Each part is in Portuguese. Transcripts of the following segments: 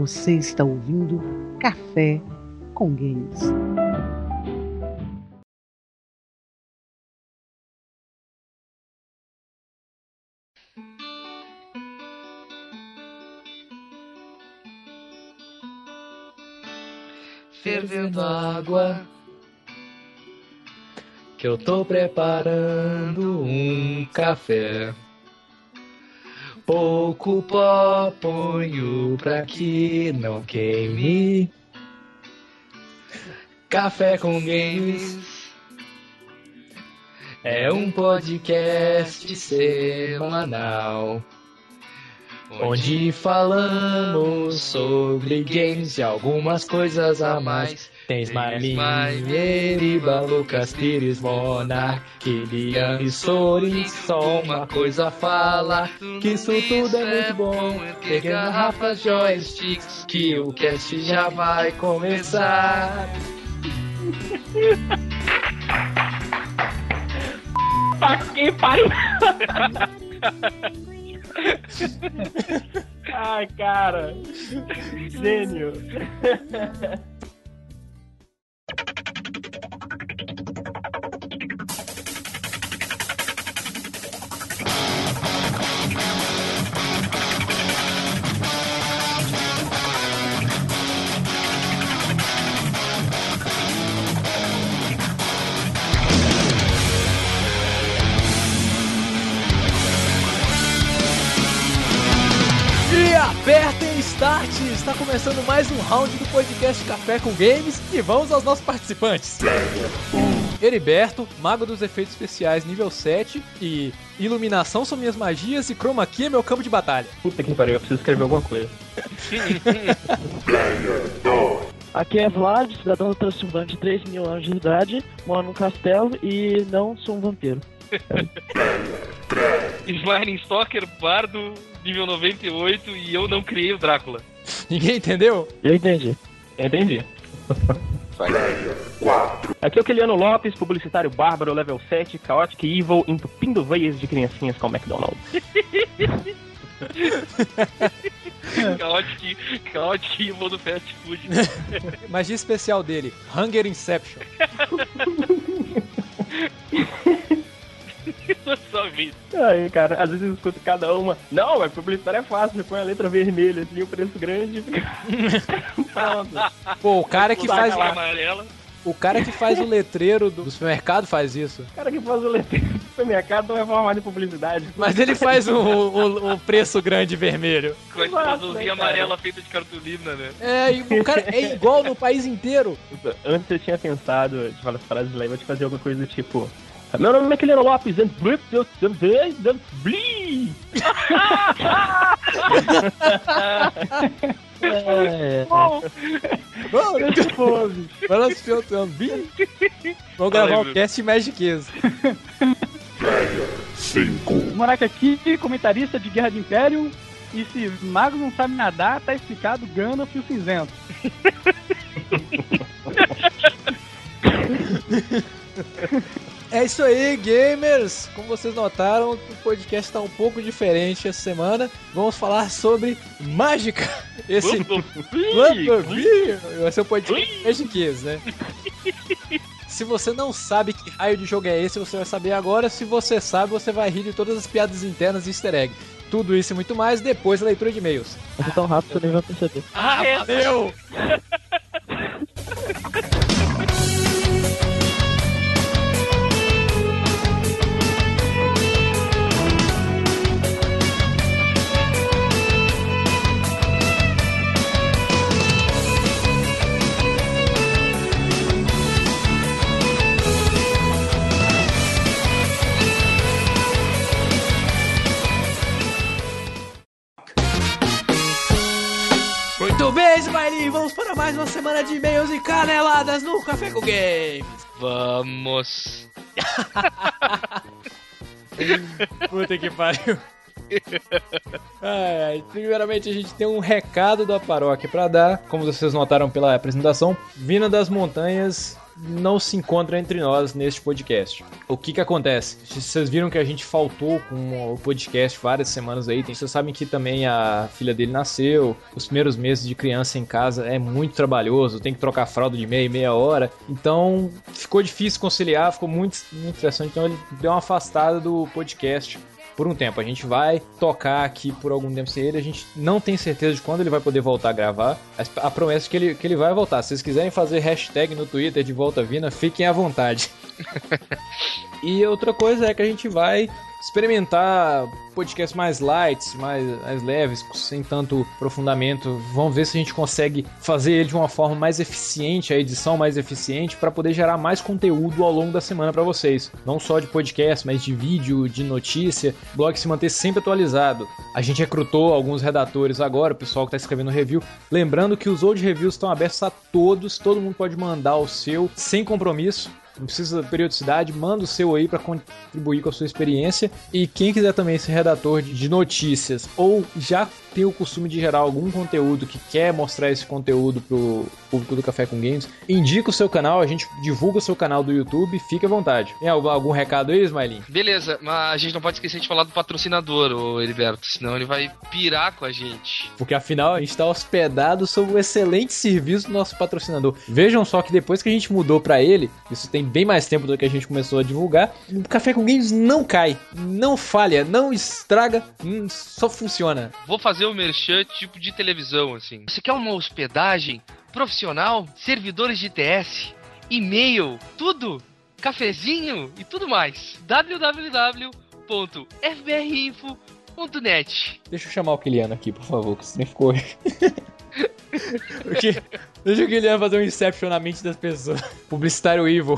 Você está ouvindo Café com Games. Fervendo água que eu tô preparando um café. Pouco pó ponho pra que não queime. Café com games é um podcast semanal. Onde falamos sobre games e algumas coisas a mais. Tem Smiley, Lucas Pires, Monark, Kilian e Sorin. Só uma coisa fala, que isso tudo é muito bom. Ter garrafas, joysticks, que o cast já vai começar. que pariu! Ai, cara. Gênio. apertem start! Está começando mais um round do podcast Café com Games e vamos aos nossos participantes. Heriberto, Mago dos Efeitos Especiais nível 7 e Iluminação são minhas magias e Chroma Key é meu campo de batalha. Puta que pariu, eu preciso escrever alguma coisa. Aqui é Vlad, cidadão do Transilvânia de 3 mil anos de idade, moro num castelo e não sou um vampiro. Slime Stalker, Bardo, nível 98 e eu não criei o Drácula. Ninguém entendeu? Eu entendi. Entendi. Aqui é o Keliano Lopes, publicitário bárbaro, level 7, Chaotic Evil, entupindo veias de criancinhas com McDonald's. Evil do fast food. Magia especial dele, Hunger Inception. Só vida. Aí, cara, às vezes eu escuto cada uma. Não, mas publicitário é fácil, põe a letra vermelha, assim, o preço grande e fica. Pronto. Pô, o cara que faz amarela. O cara que faz o letreiro do supermercado faz isso. O cara que faz o letreiro do supermercado não é formado em publicidade. Mas ele faz o, o, o preço grande vermelho. Com a Exato, azulzinha né, amarela feita de cartolina, né? É, e o cara é igual no país inteiro. Antes eu tinha pensado de falar as frases lá, eu vou te fazer alguma coisa do tipo. Meu nome é Kiliano Lopes, and blip, blip, blip, blip, blip. É, Vamos, Vamos filtrando. Vamos gravar o cast Magic Kiss. Monarca aqui, comentarista de Guerra de Império. E se magos não sabem nadar, tá explicado Gandalf e o Cinzento. É isso aí, gamers! Como vocês notaram, o podcast está um pouco diferente essa semana. Vamos falar sobre mágica. Esse Lamborghini vai ser o podcast Magic Kiss, né? Se você não sabe que raio de jogo é esse, você vai saber agora. Se você sabe, você vai rir de todas as piadas internas e easter egg. Tudo isso e muito mais depois da leitura de e-mails. Vai ser tão rápido que eu nem vou perceber. Ah, valeu! caneladas no Café com Games. Vamos. Puta que pariu. Primeiramente a gente tem um recado da paróquia pra dar, como vocês notaram pela apresentação, vindo das montanhas não se encontra entre nós neste podcast. O que que acontece? Vocês viram que a gente faltou com o podcast várias semanas aí. Vocês sabem que também a filha dele nasceu. Os primeiros meses de criança em casa é muito trabalhoso. Tem que trocar fralda de meia e meia hora. Então ficou difícil conciliar, ficou muito, muito interessante. Então ele deu uma afastada do podcast por um tempo. A gente vai tocar aqui por algum tempo sem ele. A gente não tem certeza de quando ele vai poder voltar a gravar. A, promessa é que ele, que ele vai voltar. Se vocês quiserem fazer hashtag no Twitter de volta Vina, fiquem à vontade. e outra coisa é que a gente vai experimentar podcasts mais light, mais, mais leves, sem tanto aprofundamento. Vamos ver se a gente consegue fazer ele de uma forma mais eficiente, a edição mais eficiente, para poder gerar mais conteúdo ao longo da semana para vocês. Não só de podcast, mas de vídeo, de notícia. O blog se manter sempre atualizado. A gente recrutou alguns redatores agora, o pessoal que está escrevendo review. Lembrando que os old reviews estão abertos a todos, todo mundo pode mandar o seu sem compromisso. Não precisa de periodicidade, manda o seu aí para contribuir com a sua experiência. E quem quiser também ser redator de notícias ou já tem o costume de gerar algum conteúdo que quer mostrar esse conteúdo pro público do Café com Games, indica o seu canal, a gente divulga o seu canal do YouTube, fique à vontade. Tem algum, recado aí, Smiling? Beleza, mas a gente não pode esquecer de falar do patrocinador, ô Heriberto, senão ele vai pirar com a gente. Porque afinal a gente está hospedado sob o excelente serviço do nosso patrocinador. Vejam só que depois que a gente mudou para ele, isso tem bem mais tempo do que a gente começou a divulgar, o Café com Games não cai, não falha, não estraga, hum, só funciona. Vou fazer o merchan tipo de televisão, assim. Você quer uma hospedagem profissional, servidores de TS, e-mail, tudo, cafezinho e tudo mais. www.fbrinfo.net Deixa eu chamar o Kiliano aqui, por favor, que você ficou. Porque, deixa o Guilherme fazer um Inception na mente das pessoas. Publicitário Evil.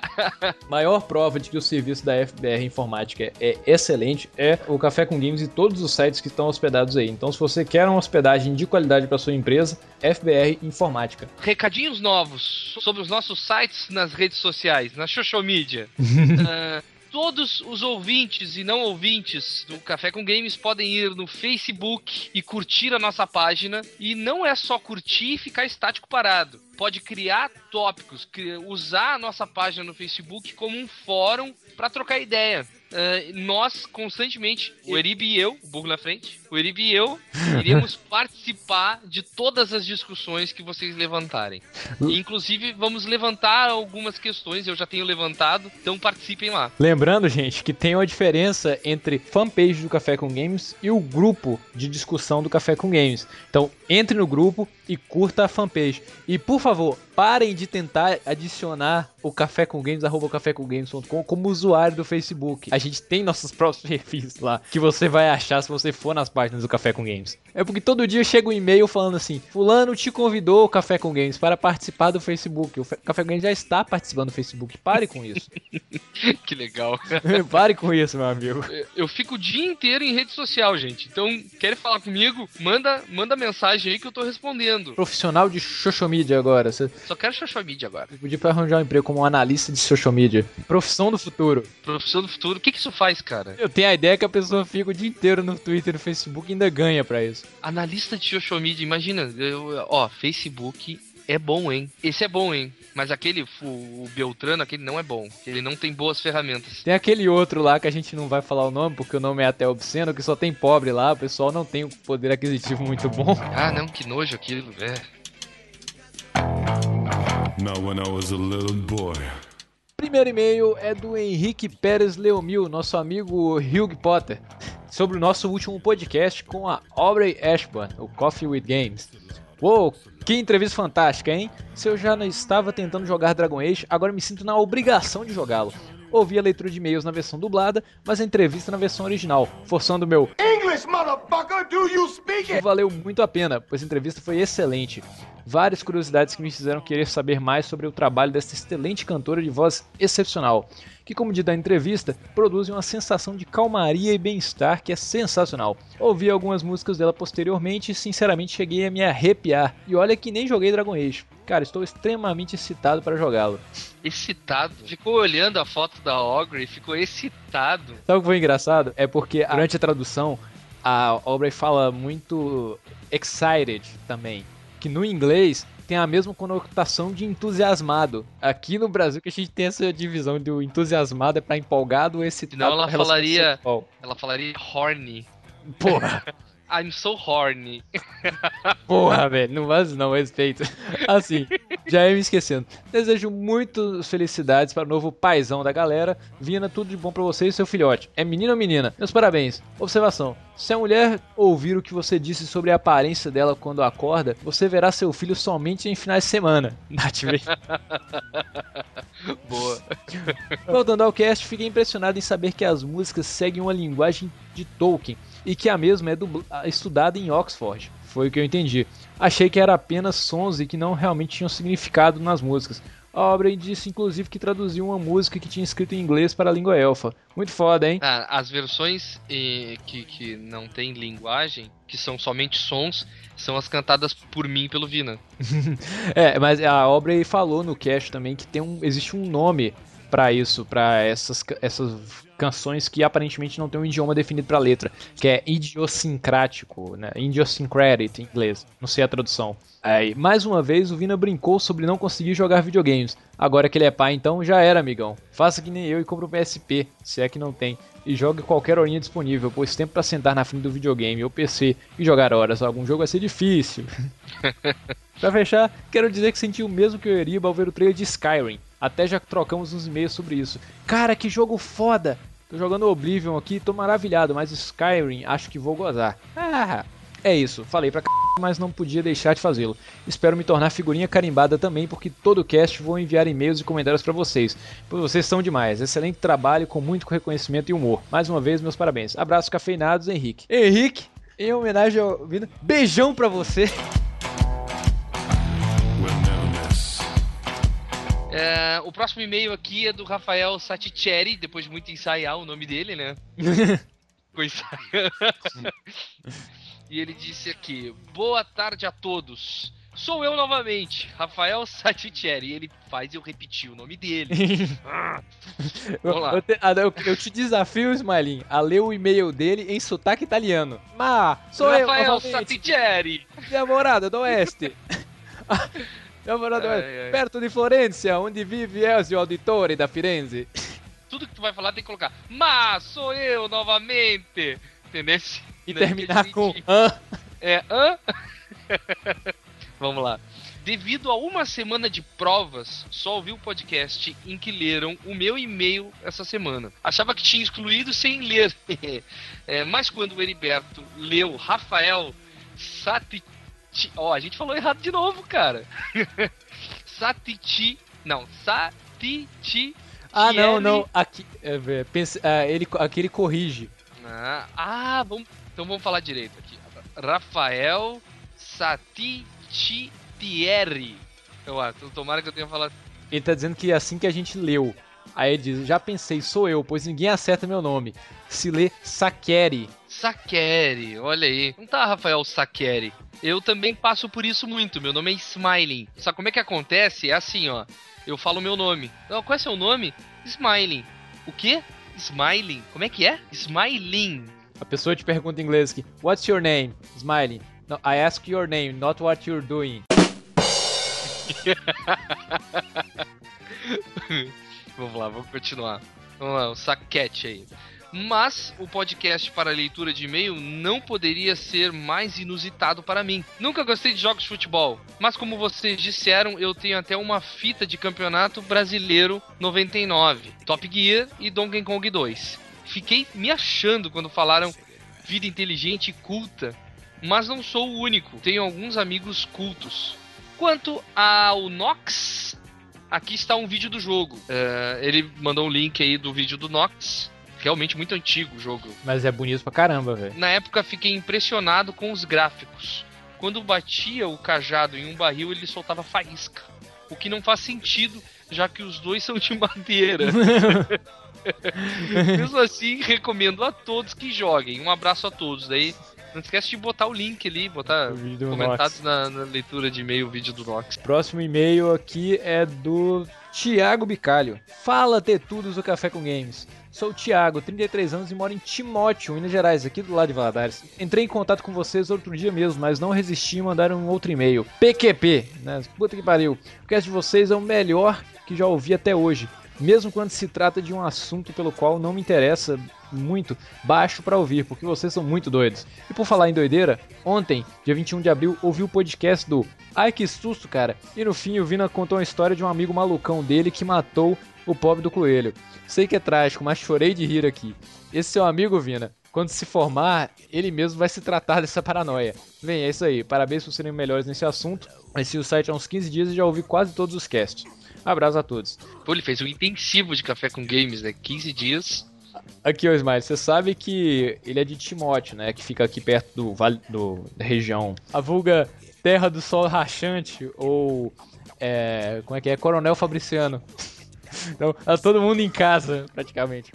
Maior prova de que o serviço da FBR Informática é excelente é o Café com Games e todos os sites que estão hospedados aí. Então, se você quer uma hospedagem de qualidade para sua empresa, FBR Informática. Recadinhos novos sobre os nossos sites nas redes sociais, na social media. Ah, Todos os ouvintes e não ouvintes do Café com Games podem ir no Facebook e curtir a nossa página. E não é só curtir e ficar estático parado. Pode criar tópicos, usar a nossa página no Facebook como um fórum para trocar ideia. Ah, nós constantemente, o Erib e eu, o Bug na frente, o Erib e eu, iremos participar de todas as discussões que vocês levantarem. E, inclusive, vamos levantar algumas questões, eu já tenho levantado, então participem lá. Lembrando, gente, que tem uma diferença entre fanpage do Café com Games e o grupo de discussão do Café com Games. Então, entre no grupo e curta a fanpage. E, por favor, parem de tentar adicionar o Café com Games, arroba cafécomgames.com como usuário do Facebook. A gente tem nossos próprios perfis lá, que você vai achar se você for nas páginas do Café com Games. É porque todo dia chega um e-mail falando assim, fulano te convidou o Café com Games para participar do Facebook. O Café com Games já está participando do Facebook. Pare com isso. que legal. Pare com isso, meu amigo. Eu- Eu fico o dia inteiro em rede social, gente. Então, quer falar comigo? Manda, manda mensagem aí que eu tô respondendo. Profissional de social media agora. Você Só quero social media agora. podia arranjar um emprego como analista de social media. Profissão do futuro. Profissão do futuro. O que que isso faz, cara? Eu tenho a ideia que a pessoa fica o dia inteiro no Twitter e no Facebook e ainda ganha pra isso. Analista de social media, imagina. eu- ó, Facebook é bom, hein? Esse é bom, hein? Mas aquele, o, o Beltrano, aquele não é bom. Ele não tem boas ferramentas. Tem aquele outro lá que a gente não vai falar o nome porque o nome é até obsceno, que só tem pobre lá, o pessoal não tem um poder aquisitivo muito bom. Ah, não, que nojo aquilo. É. Primeiro e-mail é do Henrique Pérez Leomil, nosso amigo Hugh Potter, sobre o nosso último podcast com a Aubrey Ashburn, o Coffee with Games. Uou, que entrevista fantástica, hein? Se eu já não estava tentando jogar Dragon Age, agora me sinto na obrigação de jogá-lo. Ouvi a leitura de e-mails na versão dublada, mas a entrevista na versão original, forçando meu English, motherfucker, do you speak it? valeu muito a pena, pois a entrevista foi excelente. Várias curiosidades que me fizeram querer saber mais sobre o trabalho dessa excelente cantora de voz excepcional, que, como diz da entrevista, produzem uma sensação de calmaria e bem-estar que é sensacional. Ouvi algumas músicas dela posteriormente e, sinceramente, cheguei a me arrepiar. E olha que nem joguei Dragon Age. Cara, estou extremamente excitado para jogá-lo. Excitado. Ficou olhando a foto da Ogre e ficou excitado. Sabe o que foi engraçado? É porque durante a tradução a Aubrey fala muito excited também. Que no inglês tem a mesma conotação de entusiasmado. Aqui no Brasil que a gente tem essa divisão do entusiasmado é pra empolgado, esse Senão ela falaria. Ela falaria horny. Porra! I'm so horny. Porra, velho, não faz não, respeito. Assim, já ia me esquecendo. Desejo muitas felicidades para o novo paizão da galera. Vina, tudo de bom para você e seu filhote. É menino ou menina? Meus parabéns. Observação. Se a mulher ouvir o que você disse sobre a aparência dela quando acorda, você verá seu filho somente em finais de semana. Boa. Voltando ao cast, fiquei impressionado em saber que as músicas seguem uma linguagem de Tolkien e que a mesma é estudada em Oxford. Foi o que eu entendi. Achei que era apenas sons e que não realmente tinham significado nas músicas. A obra disse inclusive que traduziu uma música que tinha escrito em inglês para a língua elfa. Muito foda, hein? Ah, as versões eh, que, que não tem linguagem, que são somente sons, são as cantadas por mim pelo Vina. é, mas a obra falou no cast também que tem um, existe um nome para isso, para essas, essas canções que aparentemente não tem um idioma definido para letra, que é idiosincrático, né? Idiosyncratic em inglês. Não sei a tradução. Aí, mais uma vez, o Vina brincou sobre não conseguir jogar videogames. Agora que ele é pai, então já era, amigão. Faça que nem eu e compre um PSP, se é que não tem. E jogue qualquer horinha disponível, pois tempo para sentar na frente do videogame ou PC e jogar horas algum jogo vai ser difícil. pra fechar, quero dizer que senti o mesmo que o Eriba ao ver o trailer de Skyrim. Até já trocamos uns e-mails sobre isso. Cara, que jogo foda! Tô jogando Oblivion aqui, tô maravilhado, mas Skyrim acho que vou gozar. Ah, é isso, falei pra c... mas não podia deixar de fazê-lo. Espero me tornar figurinha carimbada também, porque todo cast vou enviar e-mails e comentários para vocês. Pois vocês são demais. Excelente trabalho com muito reconhecimento e humor. Mais uma vez, meus parabéns. Abraços cafeinados, Henrique. Henrique, em homenagem ao Vina, beijão pra você. É, o próximo e-mail aqui é do Rafael Saticheri, depois de muito ensaiar o nome dele, né? e ele disse aqui: Boa tarde a todos. Sou eu novamente, Rafael Saticheri. Ele faz eu repetir o nome dele. Vamos lá. Eu te, ah, eu, eu te desafio, Smiling, a ler o e-mail dele em sotaque italiano. Ma, sou Rafael eu, Saticheri. Minha morada do Oeste. É, perto de Florença, onde vive Elzio Auditore da Firenze. Tudo que tu vai falar tem que colocar, mas sou eu novamente. Entendeu? E Não terminar com hã. É, hã? Vamos lá. Devido a uma semana de provas, só ouvi o podcast em que leram o meu e-mail essa semana. Achava que tinha excluído sem ler. é, mas quando o Heriberto leu Rafael Ó, oh, a gente falou errado de novo, cara. Satichi. Não, Satichi. Ah, não, não. Aqui, é, pense, é, ele, aqui ele corrige. Ah, ah, vamos, então vamos falar direito aqui. Rafael Satitieri. Eu acho, tomara que eu tenha falado. Ele tá dizendo que é assim que a gente leu. Aí ele diz: Já pensei, sou eu, pois ninguém acerta meu nome. Se lê Sakeri. Sakeri, olha aí. Não tá Rafael Sakeri. Eu também passo por isso muito. Meu nome é Smiling. Só como é que acontece? É assim, ó. Eu falo meu nome. Não, qual é seu nome? Smiling. O quê? Smiling? Como é que é? Smiling. A pessoa te pergunta em inglês aqui: What's your name? Smiling. No, I ask your name, not what you're doing. vamos lá, vamos continuar. Vamos lá, o saquete aí. Mas o podcast para leitura de e-mail não poderia ser mais inusitado para mim. Nunca gostei de jogos de futebol, mas como vocês disseram, eu tenho até uma fita de campeonato brasileiro 99, Top Gear e Donkey Kong 2. Fiquei me achando quando falaram vida inteligente e culta, mas não sou o único. Tenho alguns amigos cultos. Quanto ao Nox, aqui está um vídeo do jogo. Uh, ele mandou um link aí do vídeo do Nox realmente muito antigo o jogo. Mas é bonito pra caramba, velho. Na época fiquei impressionado com os gráficos. Quando batia o cajado em um barril, ele soltava faísca. O que não faz sentido, já que os dois são de madeira. Mesmo assim, recomendo a todos que joguem. Um abraço a todos. Daí Não esquece de botar o link ali, botar comentados na, na leitura de e-mail o vídeo do Nox. Próximo e-mail aqui é do Tiago Bicalho. Fala, Tetudos do Café com Games. Sou o Thiago, 33 anos e moro em Timóteo, Minas Gerais, aqui do lado de Valadares. Entrei em contato com vocês outro dia mesmo, mas não resisti e mandaram um outro e-mail. PQP, né? Puta que pariu. O cast de vocês é o melhor que já ouvi até hoje. Mesmo quando se trata de um assunto pelo qual não me interessa muito, baixo pra ouvir, porque vocês são muito doidos. E por falar em doideira, ontem, dia 21 de abril, ouvi o podcast do Ai que susto, cara. E no fim, o Vina contou a história de um amigo malucão dele que matou o pobre do coelho. Sei que é trágico, mas chorei de rir aqui. Esse seu amigo, Vina, quando se formar, ele mesmo vai se tratar dessa paranoia. Bem, é isso aí. Parabéns por serem melhores nesse assunto. Conheci o site há uns 15 dias e já ouvi quase todos os casts. Abraço a todos. Pô, ele fez um intensivo de café com games, né? 15 dias. Aqui, ô Smile, você sabe que ele é de Timóteo, né? Que fica aqui perto do vale do, da região. A vulga Terra do Sol Rachante, ou. É, como é que é? Coronel Fabriciano. Então, tá todo mundo em casa, praticamente.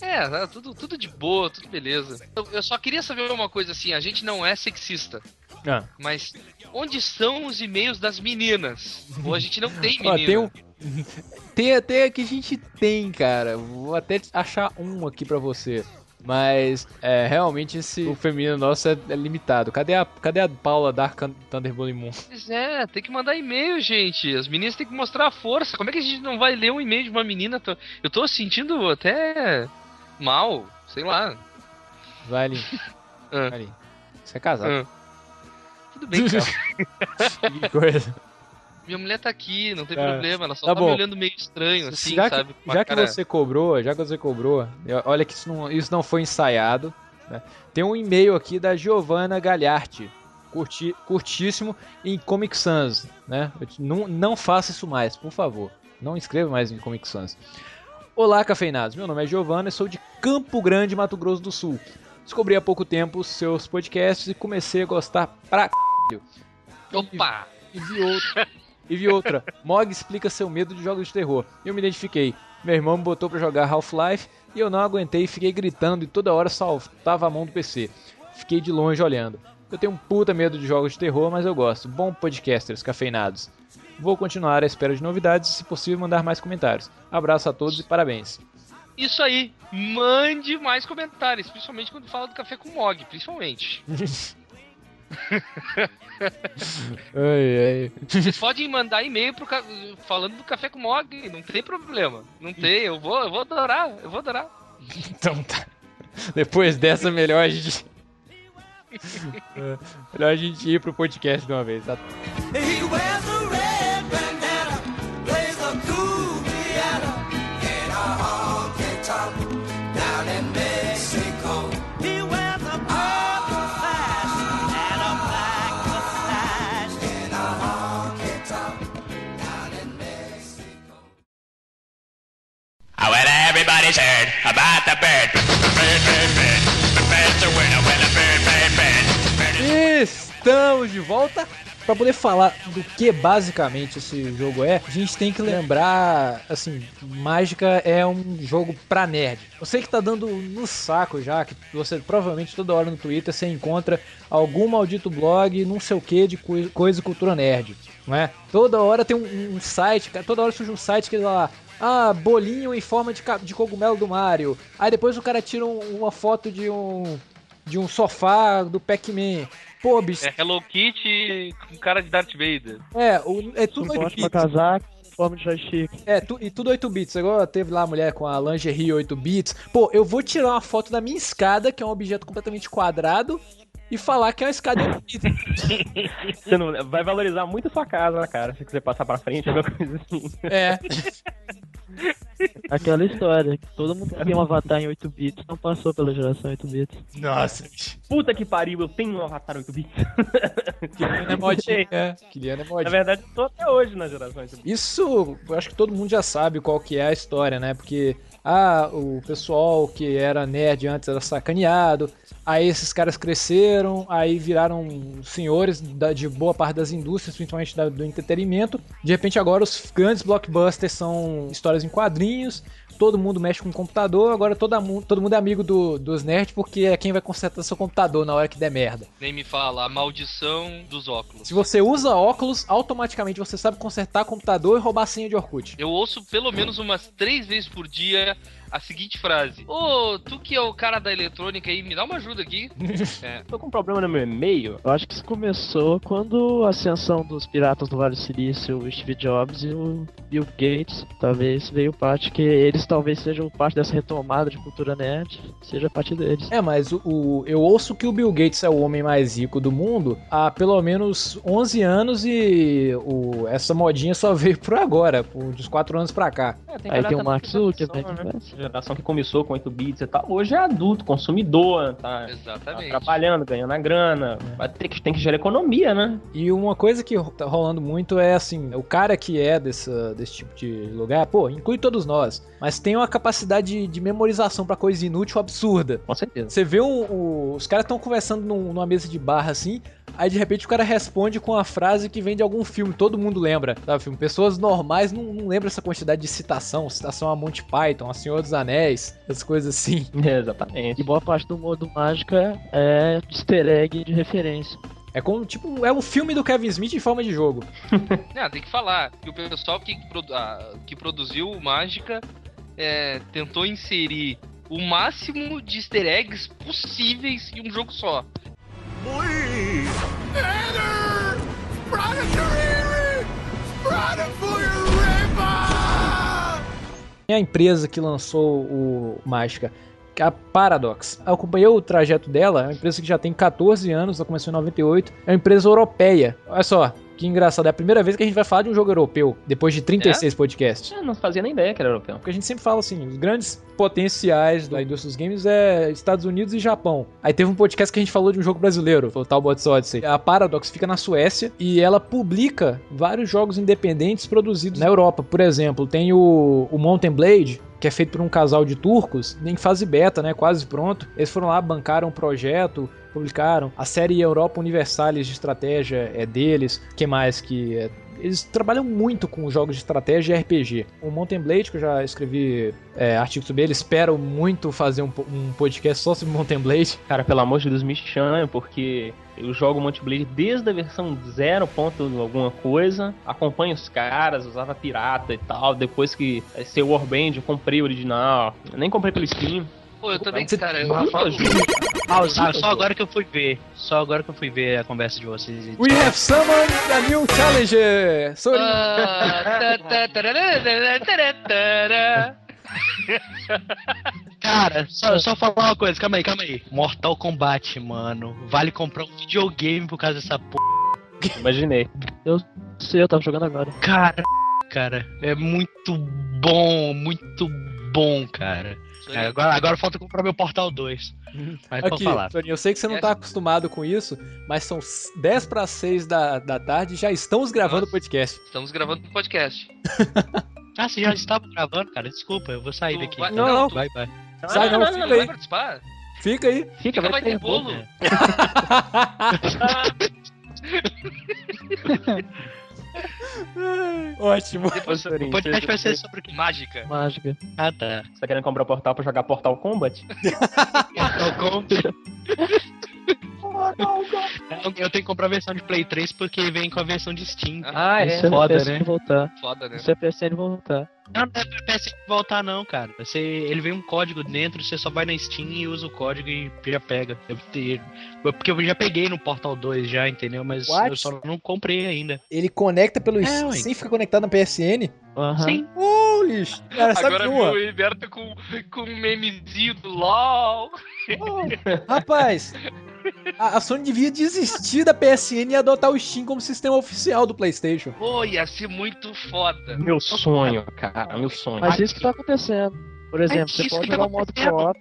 É, tá tudo, tudo de boa, tudo beleza. Eu, eu só queria saber uma coisa assim, a gente não é sexista, Ah. mas onde estão os e-mails das meninas? Ou a gente não tem menina? Ó, tem um. Tem até que a gente tem, cara. Vou até achar um aqui pra você. Mas é, realmente esse o feminino nosso é, é limitado. Cadê a, cadê a Paula Dark Thunderbolt Moon? Pois é, tem que mandar e-mail, gente. As meninas têm que mostrar a força. Como é que a gente não vai ler um e-mail de uma menina? Eu tô sentindo até mal, sei lá. Vai ali. Ah. Vai ali. Você é casado. Ah. Tudo bem, cara. Que coisa. Minha mulher tá aqui, não tem Tá. problema. Ela só Tá tá, me olhando meio estranho, assim, já que, sabe? A já que você cobrou, já que você cobrou, olha que isso não, isso não foi ensaiado. né? Tem um e-mail aqui da Giovanna Gagliardi, curti, curtíssimo, em Comic Sans. Né? Não, não faça isso mais, por favor. Não escreva mais em Comic Sans. Olá, cafeinados. Meu nome é Giovanna e sou de Campo Grande, Mato Grosso do Sul. Descobri há pouco tempo os seus podcasts e comecei a gostar pra c... Opa! E vi outra. E vi outra. Mog explica seu medo de jogos de terror. Eu me identifiquei. Meu irmão me botou pra jogar Half-Life e eu não aguentei e fiquei gritando e toda hora saltava a mão do PC. Fiquei de longe olhando. Eu tenho um puta medo de jogos de terror, mas eu gosto. Bom podcasters cafeinados. Vou continuar à espera de novidades e, se possível, mandar mais comentários. Abraço a todos e parabéns. Isso aí, mande mais comentários, principalmente quando fala do café com Mog, principalmente. ai, ai. Vocês podem mandar e-mail pro ca- falando do café com Mog, não tem problema. Não tem, eu vou, eu vou adorar, eu vou adorar. Então tá. Depois dessa, melhor a gente. É, melhor a gente ir pro podcast de uma vez, tá? Heard about the bird. Estamos de volta. Pra poder falar do que basicamente esse jogo é, a gente tem que lembrar, assim, Mágica é um jogo pra nerd. Eu sei que tá dando no saco já, que você provavelmente toda hora no Twitter você encontra algum maldito blog, não sei o que, de coi- coisa e cultura nerd, não é? Toda hora tem um, um site, toda hora surge um site que lá, ah, bolinho em forma de, de cogumelo do Mario. Aí depois o cara tira um- uma foto de um de um sofá do Pac-Man. Pô, bicho, É Hello Kitty com cara de Darth Vader. é, o- é tudo 8 Suporte pra bits. casaco, forma de joystick. É, tu- e tudo 8 bits. Agora teve lá a mulher com a lingerie 8 bits. Pô, eu vou tirar uma foto da minha escada, que é um objeto completamente quadrado, e falar que é uma escada 8 bits. Você não, vai valorizar muito a sua casa, né, cara? Se quiser passar pra frente, alguma coisa assim. É. Aquela história, que todo mundo que tem um avatar em 8 bits não passou pela geração 8 bits. Nossa, Puta que pariu, eu tenho um avatar 8 bits. Kiliana é modinha. É, Kiliana é Na modinha. verdade, eu tô até hoje na geração 8 bits. Isso, eu acho que todo mundo já sabe qual que é a história, né? Porque, ah, o pessoal que era nerd antes era sacaneado, aí esses caras cresceram, aí viraram senhores da- de boa parte das indústrias, principalmente da- do entretenimento. De repente agora os grandes blockbusters são histórias em quadrinhos, todo mundo mexe com computador, agora todo, todo mundo é amigo do- dos nerds porque é quem vai consertar seu computador na hora que der merda. Nem me fala, a maldição dos óculos. Se você usa óculos, automaticamente você sabe consertar computador e roubar a senha de Orkut. Eu ouço pelo menos umas três vezes por dia a seguinte frase: Ô, tu que é o cara da eletrônica aí, me dá uma ajuda aqui. é. Tô com um problema no meu e-mail. Eu acho que isso começou quando a ascensão dos piratas do Vale do Silício, o Steve Jobs e o Bill Gates, talvez veio parte que eles talvez sejam parte dessa retomada de cultura nerd, seja parte deles. É, mas o, o- eu ouço que o Bill Gates é o homem mais rico do mundo há pelo menos 11 anos e o, essa modinha só veio por agora, por uns 4 anos pra cá. É, Aí galera tem o Mark Zuckerberg, geração, né? Geração que começou com 8 bits e tal, hoje é adulto, consumidor, tá, tá Exatamente. trabalhando, ganhando a grana, vai ter que, tem que gerar economia, né? E uma coisa que tá rolando muito é assim, o cara que é dessa, desse tipo de lugar, pô, inclui todos nós, mas tem uma capacidade de, de memorização pra coisa inútil absurda. Com certeza. Você vê um- o- os caras estão conversando num- numa mesa de barra assim, aí de repente o cara responde com uma frase que vem de algum filme, todo mundo lembra, sabe? Filme? Pessoas normais não, não lembram essa quantidade de citação, citação a Monty Python, a Senhor dos Anéis, essas coisas assim. É, exatamente. E boa parte do modo mágica é easter egg de referência. É como, tipo, é um filme do Kevin Smith em forma de jogo. Não, tem que falar que o pessoal que, produ- ah, que produziu o Mágica é, tentou inserir o máximo de easter eggs possíveis em um jogo só. É a empresa que lançou o é a Paradox. Eu acompanhei o trajeto dela, é uma empresa que já tem 14 anos, ela começou em 98, é uma empresa europeia. Olha só, que engraçado, é a primeira vez que a gente vai falar de um jogo europeu, depois de 36 podcasts. Eu não fazia nem ideia que era europeu. Porque a gente sempre fala assim, os grandes potenciais da indústria dos games é Estados Unidos e Japão. Aí teve um podcast que a gente falou de um jogo brasileiro, foi o Talbot's Odyssey. A Paradox fica na Suécia e ela publica vários jogos independentes produzidos na Europa. Por exemplo, tem o, o Mountain Blade, que é feito por um casal de turcos, em fase beta, né, quase pronto. Eles foram lá, bancaram o projeto, publicaram. A série Europa Universalis de estratégia é deles. que mais que é? Eles trabalham muito com jogos de estratégia e RPG. O Mountain Blade, que eu já escrevi é, artigo sobre ele, espero muito fazer um, um podcast só sobre Mountain Blade. Cara, pelo amor de Deus, me chame, porque eu jogo Monty Blade desde a versão 0. ponto alguma coisa. Acompanho os caras, usava pirata e tal. Depois que saiu o Warband, eu comprei o original. Eu nem comprei pelo Steam. Pô, eu também, Você- cara, eu falo. Ah, só, agora que eu fui ver. Só agora que eu fui ver a conversa de vocês. We have summoned a new challenger! Sorry. Ah, tá, tá. Cara, só, só falar uma coisa, calma aí, calma aí. Mortal Kombat, mano. Vale comprar um videogame por causa dessa porra. Imaginei. Eu sei, eu tava jogando agora. Cara, cara, é muito bom, muito bom, cara. É, agora, agora falta comprar meu Portal 2. Mas pode Aqui, falar. Toninho, eu sei que você não tá acostumado com isso, mas são 10 para 6 da, da tarde e já estamos gravando o podcast. Estamos gravando um podcast. Ah, você já estava gravando, cara? Desculpa, eu vou sair Tu daqui. vai- Não, não. Vai, vai. Sai não, Tu fica não vai aí. participar? Fica aí. Fica, Fica, vai ter bolo. É. Ótimo. Depois, O podcast vai ser sobre o quê? mágica. Mágica. Ah, tá. Você tá querendo comprar o portal pra jogar Portal Combat? Mortal Kombat. Eu- Eu tenho que comprar a versão de Play 3 porque vem com a versão de Steam. Ah, é. Isso é foda, PSN né? voltar. Foda, né? Isso é PSN voltar. Não, não é pra PSN voltar não, cara. Você, ele vem um código dentro, você só vai na Steam e usa o código e já pega. Eu, te- porque eu já peguei no Portal 2 já, entendeu? Mas What? eu só não comprei ainda. Ele conecta pelo É, Steam ué. sem ficar conectado na PSN? Aham. Sim. Holy! Cara, sabe Agora viu o Heriberto com, com um memezinho do LOL. Rapaz, a, a Sony devia desistir da PSN e adotar o Steam como sistema oficial do PlayStation. Pô, ia ser muito foda. Meu sonho, cara, meu sonho. Mas isso que tá acontecendo. Por exemplo, você pode jogar tá o modo co-op.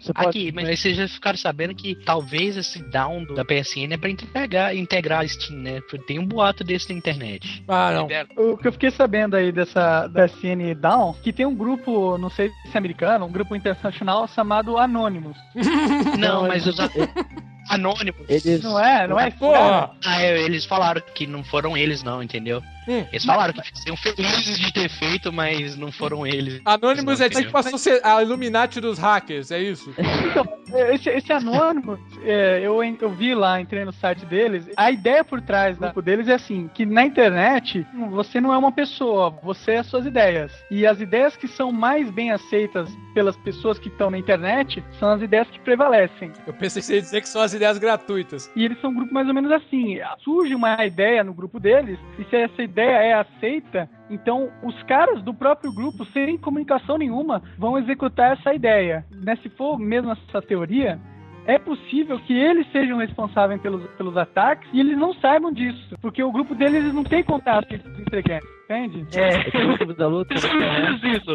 Você pode. aqui, mas vocês já ficaram sabendo que talvez esse down do- da PSN é pra integrar, integrar a Steam, né? Tem um boato desse na internet. Ah, não. O que eu fiquei sabendo aí dessa da SN Down, que tem um grupo, não sei se é americano, um grupo internacional chamado Anonymous. Não, mas os anônimos. Eles. Não é? Não é? Porra! Ah, é, eles falaram que não foram eles, não, entendeu? Hum. Eles falaram que ficariam felizes de ter feito, mas não foram eles. Anonymous é tipo a, a Illuminati dos hackers, é isso? É, Esse, esse anônimo, é, eu, eu vi lá, entrei no site deles. A ideia por trás do grupo deles é assim: que na internet você não é uma pessoa, você é as suas ideias. E as ideias que são mais bem aceitas pelas pessoas que estão na internet são as ideias que prevalecem. Eu pensei que você ia dizer que são as ideias gratuitas. E eles são um grupo mais ou menos assim. Surge uma ideia no grupo deles, e se essa ideia é aceita, então os caras do próprio grupo, sem comunicação nenhuma, vão executar essa ideia. Né? Se for mesmo essa teoria, é possível que eles sejam responsáveis pelos, pelos ataques e eles não saibam disso. Porque o grupo deles não tem contato entre eles, entende? É o clube da luta. né? Isso.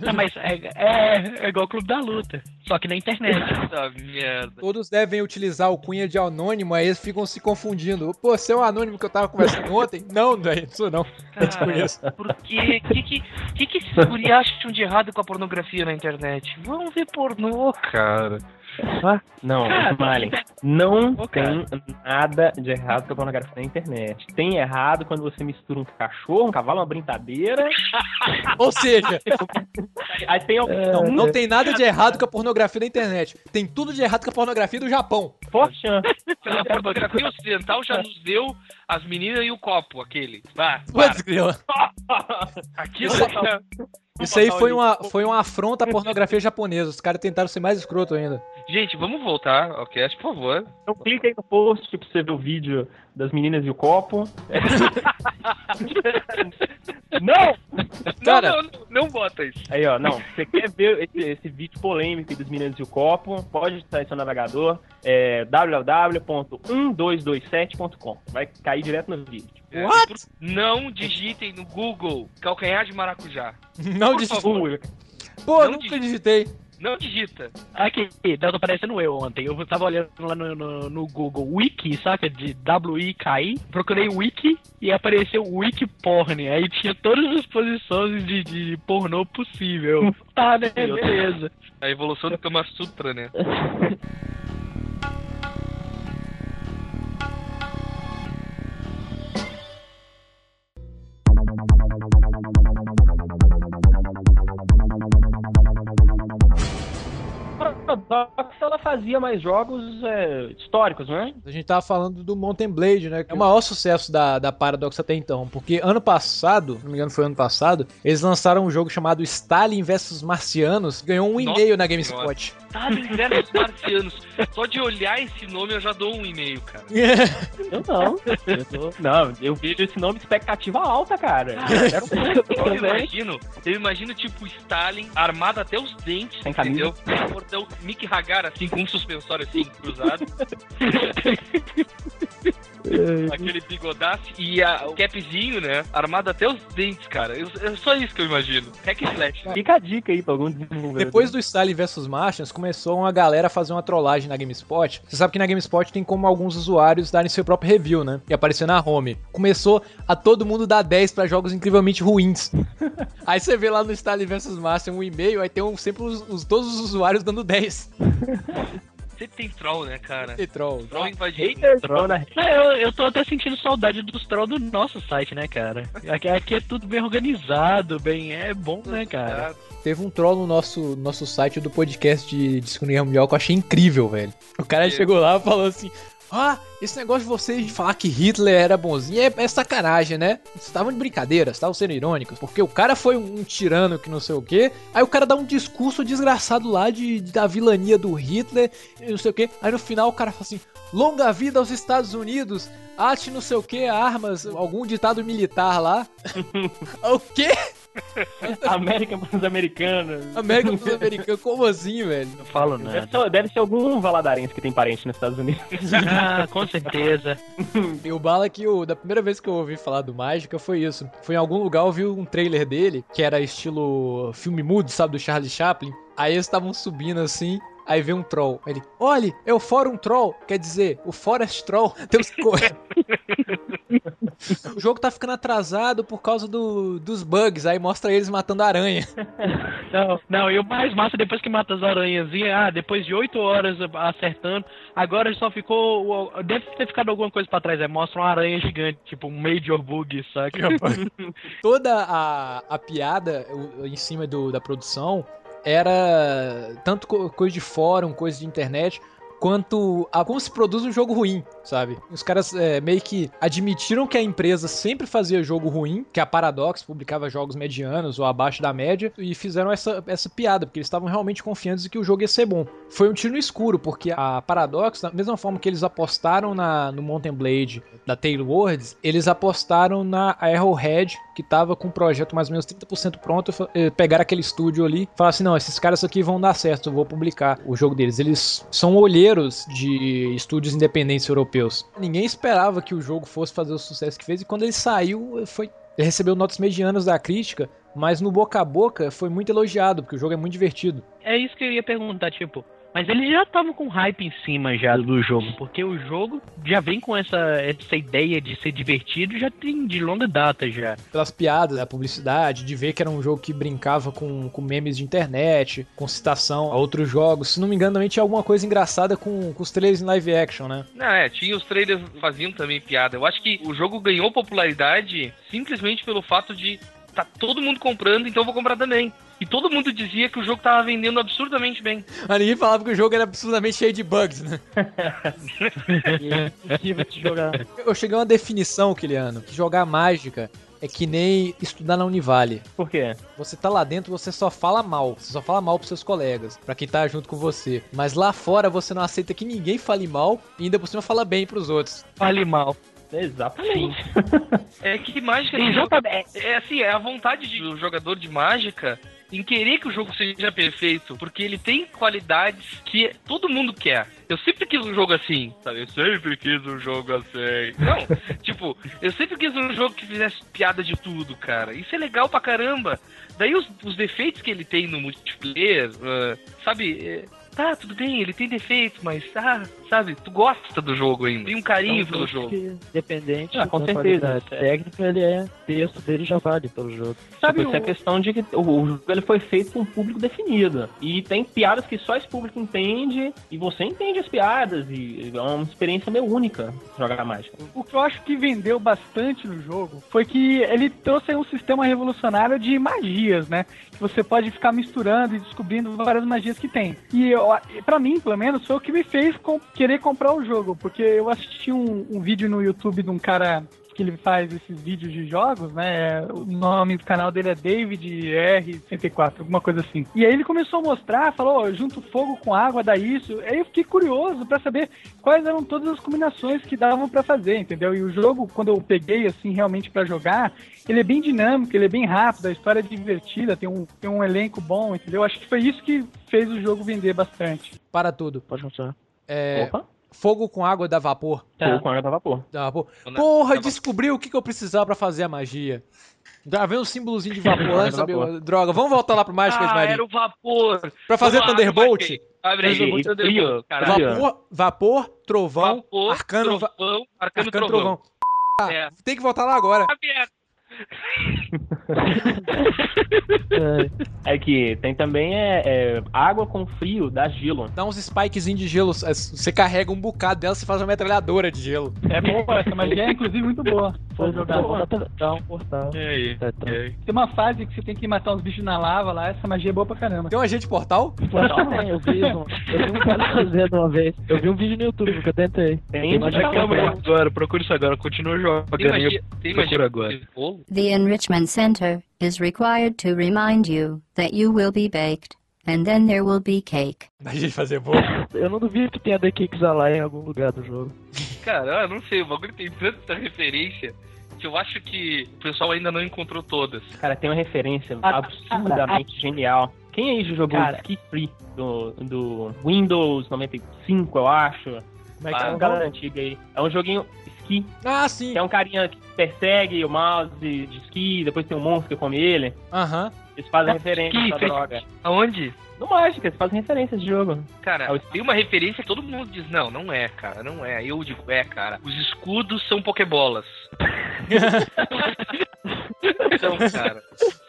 Não, mas é, é, é igual o Clube da Luta, só que na internet. Merda. Todos devem utilizar o cunha de anônimo, aí eles ficam se confundindo. Pô, você é o anônimo que eu tava conversando ontem? Não, não é isso não. Eu te conheço. Por quê? O que, que, que, que esses guri acham de errado com a pornografia na internet? Vamos ver pornô, cara. Não, Cara, Malin, não Ô, cara. tem nada de errado com a pornografia na internet. Tem errado quando você mistura um cachorro, um cavalo, uma brincadeira. Ou seja, Aí tem não, não tem nada de errado com a pornografia da internet. Tem tudo de errado com a pornografia do Japão. Poxa, A pornografia ocidental já nos deu as meninas e o copo, aquele. Vá. Aquilo Isso- aí foi uma, foi uma afronta à pornografia japonesa. Os caras tentaram ser mais escroto ainda. Gente, vamos voltar ao cast, por favor. então clica aí no post pra você ver o vídeo das meninas e o copo. não! Cara- não, não, não, não bota isso. Aí, ó, não. Você quer ver esse, esse vídeo polêmico aí dos meninos e o copo? Pode estar em seu navegador. É www.1227.com. Vai cair direto no vídeo. É, What? por- Não digitem no Google calcanhar de maracujá. Não favor. Pô, Não nunca digitei. Não digita. Aqui, tá parecendo eu ontem. Eu tava olhando lá no, no, no Google Wiki, saca? De W-I-K-I. Procurei Wiki e apareceu Wiki Porn. Aí tinha todas as posições de, de pornô possível. Tá, né? Beleza. A evolução do Kama Sutra, né? Paradox, ela fazia mais jogos é, históricos, né? A gente tava falando do Mountain Blade, né? Que é o maior sucesso da, da Paradox até então. Porque ano passado, se não me engano foi ano passado, eles lançaram um jogo chamado Stalin vs Marcianos. Ganhou um Nossa e-mail na GameSpot. Stalin versus Marcianos. Só de olhar esse nome eu já dou um e-mail, cara. Eu não. Eu tô- Não, eu vejo esse nome de expectativa alta, cara. Eu Eu imagino, eu imagino tipo Stalin armado até os dentes, Sem camisa. entendeu? Bordão Mick Hagar assim com um suspensório assim cruzado. Aquele bigodaço e a- o capzinho, né? Armado até os dentes, cara. Eu- É só isso que eu imagino. Hack and slash. Fica a dica aí pra algum desenvolvedor. Depois do Stalin vs Martians, começou uma galera a fazer uma trollagem na GameSpot. Você sabe que na GameSpot tem como alguns usuários darem seu próprio review, né? E aparecer na home. Começou a todo mundo dar 10 pra jogos incrivelmente ruins. aí você vê lá no Stalin vs Martians um e-mail, aí tem um- sempre os, os- todos os usuários dando 10. Sempre tem troll, né, cara? E troll. Troll invadindo. Hater Drona. Não, eu, eu tô até sentindo saudade dos trolls do nosso site, né, cara? Aqui, aqui é tudo bem organizado, bem. É bom, né, cara? Teve um troll no nosso, nosso site do podcast de Disco Guerra Mundial que eu achei incrível, velho. O cara chegou lá e falou assim: Ah, esse negócio de vocês falar que Hitler era bonzinho é, é sacanagem, né? Vocês estavam de brincadeira, estavam sendo irônicos. Porque o cara foi um, tirano que não sei o quê. Aí o cara dá um discurso desgraçado lá de, de- da vilania do Hitler e não sei o quê. Aí no final o cara fala assim: Longa vida aos Estados Unidos, ate não sei o que, armas, algum ditado militar lá. o quê? América pros americanos. América dos Americanos, como assim, velho? Não falo Deve nada. ser, deve ser algum valadarense que tem parente nos Estados Unidos. Ah, com certeza. E o Bala que o, da primeira vez que eu ouvi falar do Mágica foi isso. Foi em algum lugar eu vi um trailer dele, que era estilo filme mudo, sabe, do Charlie Chaplin. Aí eles estavam subindo assim, aí veio um troll. Ele, olhe, é o Fórum Troll, quer dizer, o Forest Troll. Tem uns co... O jogo tá ficando atrasado por causa do- dos bugs, aí mostra eles matando aranha. Não, não, e o mais massa depois que mata as aranhazinhas, ah, depois de 8 horas acertando, agora só ficou. Deve ter ficado alguma coisa pra trás, é mostra uma aranha gigante, tipo um Major Bug, saca? Toda a, a piada em cima do- da produção era tanto co- coisa de fórum, coisa de internet, quanto a como se produz um jogo ruim, sabe? Os caras é, meio que admitiram que a empresa sempre fazia jogo ruim, que a Paradox publicava jogos medianos ou abaixo da média, e fizeram essa, essa piada, porque eles estavam realmente confiantes de que o jogo ia ser bom. Foi um tiro no escuro, porque a Paradox, da mesma forma que eles apostaram na, no Mountain Blade da Tailwords, eles apostaram na Arrowhead, que tava com um projeto mais ou menos 30% pronto, eh, pegaram aquele estúdio ali e falaram assim, não, esses caras aqui vão dar certo, eu vou publicar o jogo deles. Eles são olheiros de estúdios independentes europeus. Ninguém esperava que o jogo fosse fazer o sucesso que fez, e quando ele saiu, foi... Ele recebeu notas medianas da crítica, mas no boca a boca foi muito elogiado, porque o jogo é muito divertido. É isso que eu ia perguntar, tipo. Mas eles já estavam com hype em cima já do jogo, porque o jogo já vem com essa, essa ideia de ser divertido já tem de longa data já. pelas piadas, da publicidade, de ver que era um jogo que brincava com, com memes de internet, com citação a outros jogos. Se não me engano, também tinha alguma coisa engraçada com, com os trailers em live action, né? Não, é, tinha os trailers faziam também piada. Eu acho que o jogo ganhou popularidade simplesmente pelo fato de tá todo mundo comprando, então eu vou comprar também. E todo mundo dizia que o jogo tava vendendo absurdamente bem. Mas ninguém falava que o jogo era absurdamente cheio de bugs, né? Impossível de jogar. Eu cheguei a uma definição, Kiliano, que jogar mágica é que nem estudar na Univale. Por quê? Você tá lá dentro, você só fala mal. Você só fala mal pros seus colegas, pra quem tá junto com você. Mas lá fora você não aceita que ninguém fale mal e ainda por cima fala bem pros outros. Fale mal. Exatamente. É que mágica Exatamente. é assim, é a vontade de- do jogador de mágica em querer que o jogo seja perfeito, porque ele tem qualidades que todo mundo quer. Eu sempre quis um jogo assim, sabe? Eu sempre quis um jogo assim. Não, tipo, eu sempre quis um jogo que fizesse piada de tudo, cara. Isso é legal pra caramba. Daí os, os defeitos que ele tem no multiplayer, ah, sabe? é, tá, tudo bem, ele tem defeito, mas, ah, sabe? Tu gosta do jogo ainda. Tem um carinho pelo jogo. Independente Ah, com certeza. qualidade técnica, ele é texto dele já vale pelo jogo. Sabe tipo, isso é o- questão de que o, o jogo ele foi feito com um público definido. E tem piadas que só esse público entende, e você entende as piadas, e é uma experiência meio única jogar mágica. O que eu acho que vendeu bastante no jogo foi que ele trouxe um sistema revolucionário de magias, né? Que você pode ficar misturando e descobrindo várias magias que tem. E eu, pra mim, pelo menos, foi o que me fez com- querer comprar o jogo, porque eu assisti um, um vídeo no YouTube de um cara que ele faz esses vídeos de jogos, né? O nome do canal dele é David R64, alguma coisa assim. E aí ele começou a mostrar, falou, ó, junto fogo com água, dá isso. Aí eu fiquei curioso pra saber quais eram todas as combinações que davam pra fazer, entendeu? E o jogo, quando eu peguei assim realmente pra jogar, ele é bem dinâmico, ele é bem rápido, a história é divertida, tem um, tem um elenco bom, entendeu? Acho que foi isso que fez o jogo vender bastante. Para tudo. Pode continuar. É, Opa, fogo com água dá vapor. fogo com água da vapor. Dá vapor. Não, Porra, descobri o que, que eu precisava pra fazer a magia. Já veio um símbolozinho de vapor lá, Água da sabia? vapor. Droga, vamos voltar lá pro Mágica Ah, Esmarim. era o vapor. Pra fazer Vamos Thunderbolt, abre aí. Thunderbolt, vapor, vapor, trovão, Vapor, arcano, trovão, arcano, arcano, trovão. trovão. É. Tem que voltar lá agora. Tá aberto. É, É que tem também é, é, água com frio dá gelo. Dá uns spikezinhos de gelo, você carrega um bocado dela, você faz uma metralhadora de gelo. É boa, essa magia é inclusive muito boa. foi jogar. um portal. E aí? Tá, tá. E aí? Tem uma fase que você tem que matar uns bichos na lava lá, essa magia é boa pra caramba. Tem um agente portal? Portal tem, eu vi, um, eu vi um cara fazendo uma vez. Eu vi um vídeo no YouTube que eu tentei. Tem calma, comprei. né? Agora, procura isso agora, continua jogando. Tem magia, tem magia agora. de bolo? The Enrichment Center is required to remind you that you will be baked, and then there will be cake. Magia de fazer bolo. Eu não duvido que tenha The Kicks lá em algum lugar do jogo. Cara, eu não sei, o bagulho tem tanta referência que eu acho que o pessoal ainda não encontrou todas. Cara, tem uma referência Ah, absurdamente genial. Quem aí já jogou Cara. Ski Free do, do Windows 95, eu acho? Como é que É é um o cara nome? antigo aí. É um joguinho ski. Ah, sim. Que é um carinha que persegue o mouse de ski, depois tem um monstro que come ele. Aham. Eles fazem Ah, referência fez- droga. Aonde? No Mágica, eles fazem referência de jogo. Cara, tem uma referência que todo mundo diz, não, não é, cara, não é. Eu digo, é, cara. Os escudos são pokebolas. Então, cara,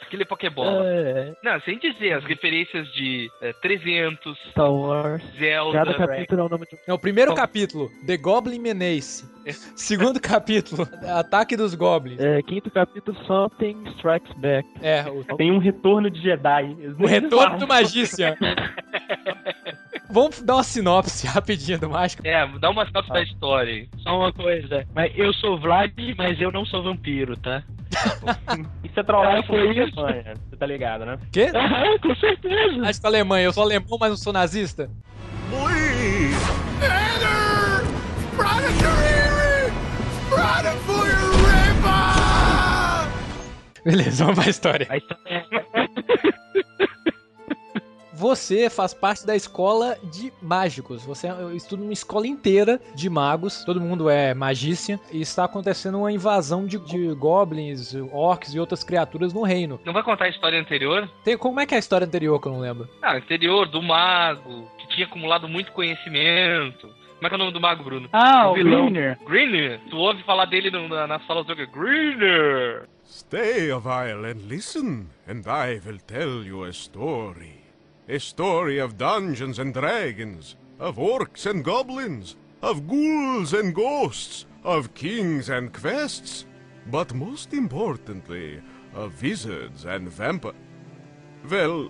aquele é pokebola. É, Não, sem dizer, as referências de é, 300, Star Wars. Zelda, Cada capítulo é o nome de. Não, o primeiro capítulo, The Goblin Menace. Segundo capítulo, Ataque dos Goblins. É, quinto capítulo, Something Strikes Back. É, o, Tem um retorno de Jedi. O Retorno do Magician. Vamos dar uma sinopse rapidinho do Mágico. É, dá uma sinopse da história. Só uma coisa. Mas eu sou Vlad, mas eu não sou vampiro, tá? Isso é trollagem Ah, foi com isso? Alemanha, Você tá ligado, né? Quê? Aham, com certeza. Acho que Alemanha, eu sou alemão, mas não sou nazista? Beleza, vamos pra história. A história Você faz parte da escola de mágicos. Você estuda uma escola inteira de magos. Todo mundo é magícia. E está acontecendo uma invasão de, de goblins, orcs e outras criaturas no reino. Não vai contar a história anterior? Tem, como é que é a história anterior que eu não lembro? Ah, anterior, do mago, que tinha acumulado muito conhecimento. Como é que é o nome do mago, Bruno? Ah, o vilão. Greener. Greener. Tu ouve falar dele no- na, na sala do jogo. Greener. Stay a while and listen, and I will tell you a story. A story of dungeons and dragons, of orcs and goblins, of ghouls and ghosts, of kings and quests, but most importantly, of wizards and vampires. Well,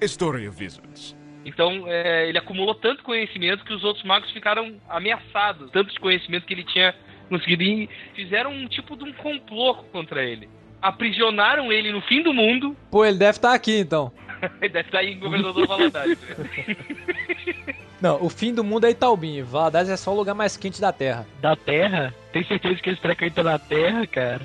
a story of wizards. Então, é, ele acumulou tanto conhecimento que os outros magos ficaram ameaçados. Tanto de conhecimento que ele tinha conseguido. E fizeram um tipo de um complô contra ele. Aprisionaram ele no fim do mundo. Pô, ele deve estar aqui então. Deve estar em Governador Valadares. Não, o fim do mundo é Itaubim. Valadares é só o lugar mais quente da Terra. da Terra? Tem certeza que eles frequentam na Terra, cara?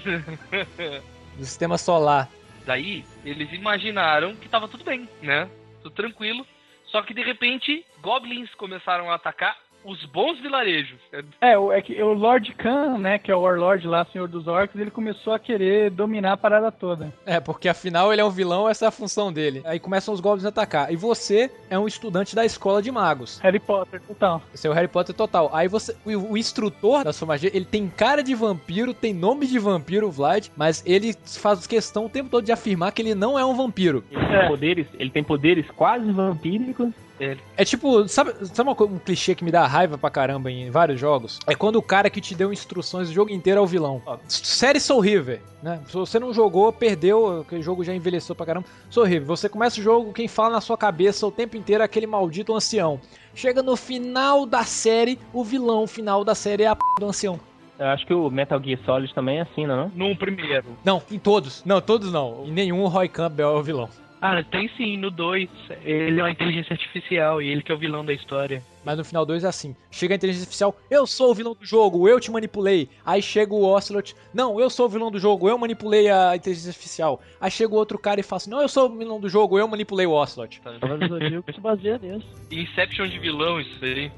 Do sistema solar. Daí, eles imaginaram que tava tudo bem, né? Tudo tranquilo. Só que de repente, goblins começaram a atacar os bons vilarejos. É, o, é que o Lord Khan, né, que é o Warlord lá, Senhor dos Orcs, ele começou a querer dominar a parada toda. É, porque afinal ele é um vilão, essa é a função dele. Aí começam os goblins a atacar. E você é um estudante da escola de magos. Harry Potter, total. Esse é o Harry Potter total. Aí você. O, o instrutor da sua magia, ele tem cara de vampiro, tem nome de vampiro, o Vlad, mas ele faz questão o tempo todo de afirmar que ele não é um vampiro. Ele tem poderes, ele tem poderes quase vampíricos. É tipo, sabe, sabe uma um clichê que me dá raiva pra caramba em vários jogos? É quando o cara que te deu instruções o jogo inteiro é o vilão. Ó, série Soul River, né? Se você não jogou, perdeu, que o jogo já envelheceu pra caramba. Soul River, você começa o jogo, quem fala na sua cabeça o tempo inteiro é aquele maldito ancião. Chega no final da série, o vilão final da série é a p do ancião. Eu acho que o Metal Gear Solid também é assim, não é? No primeiro. Não, em todos. Não, todos não. Em nenhum o Roy Campbell é o vilão. Ah, tem sim, no 2. Ele é uma inteligência artificial e ele que é o vilão da história. Mas no final 2 é assim. Chega a inteligência artificial, eu sou o vilão do jogo, eu te manipulei. Aí chega o Ocelot, não, eu sou o vilão do jogo, eu manipulei a inteligência artificial. Aí chega o outro cara e fala assim, não, eu sou o vilão do jogo, eu manipulei o Ocelot. Cavaleiros do Zodíaco se baseia nisso. Inception de vilão, isso aí.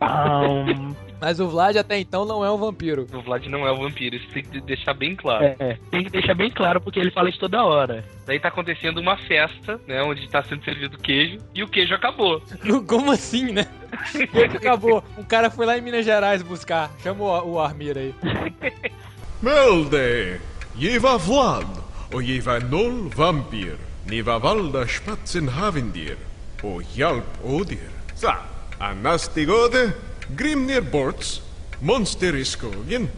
Mas o Vlad até então não é um vampiro. O Vlad não é o vampiro, isso tem que deixar bem claro. É, tem que deixar bem claro porque ele fala isso toda hora. Daí tá acontecendo uma festa, né? Onde tá sendo servido queijo. E o queijo acabou. Como assim, né? Acabou. Um cara foi lá em Minas Gerais buscar. Chama o, o Armir aí. Melde! Giva Vlad, och giva noll vampir, niva valda spatsen havindir, och hjälp odir. Så, annars det gode, Grimnir borts, monster i skogen,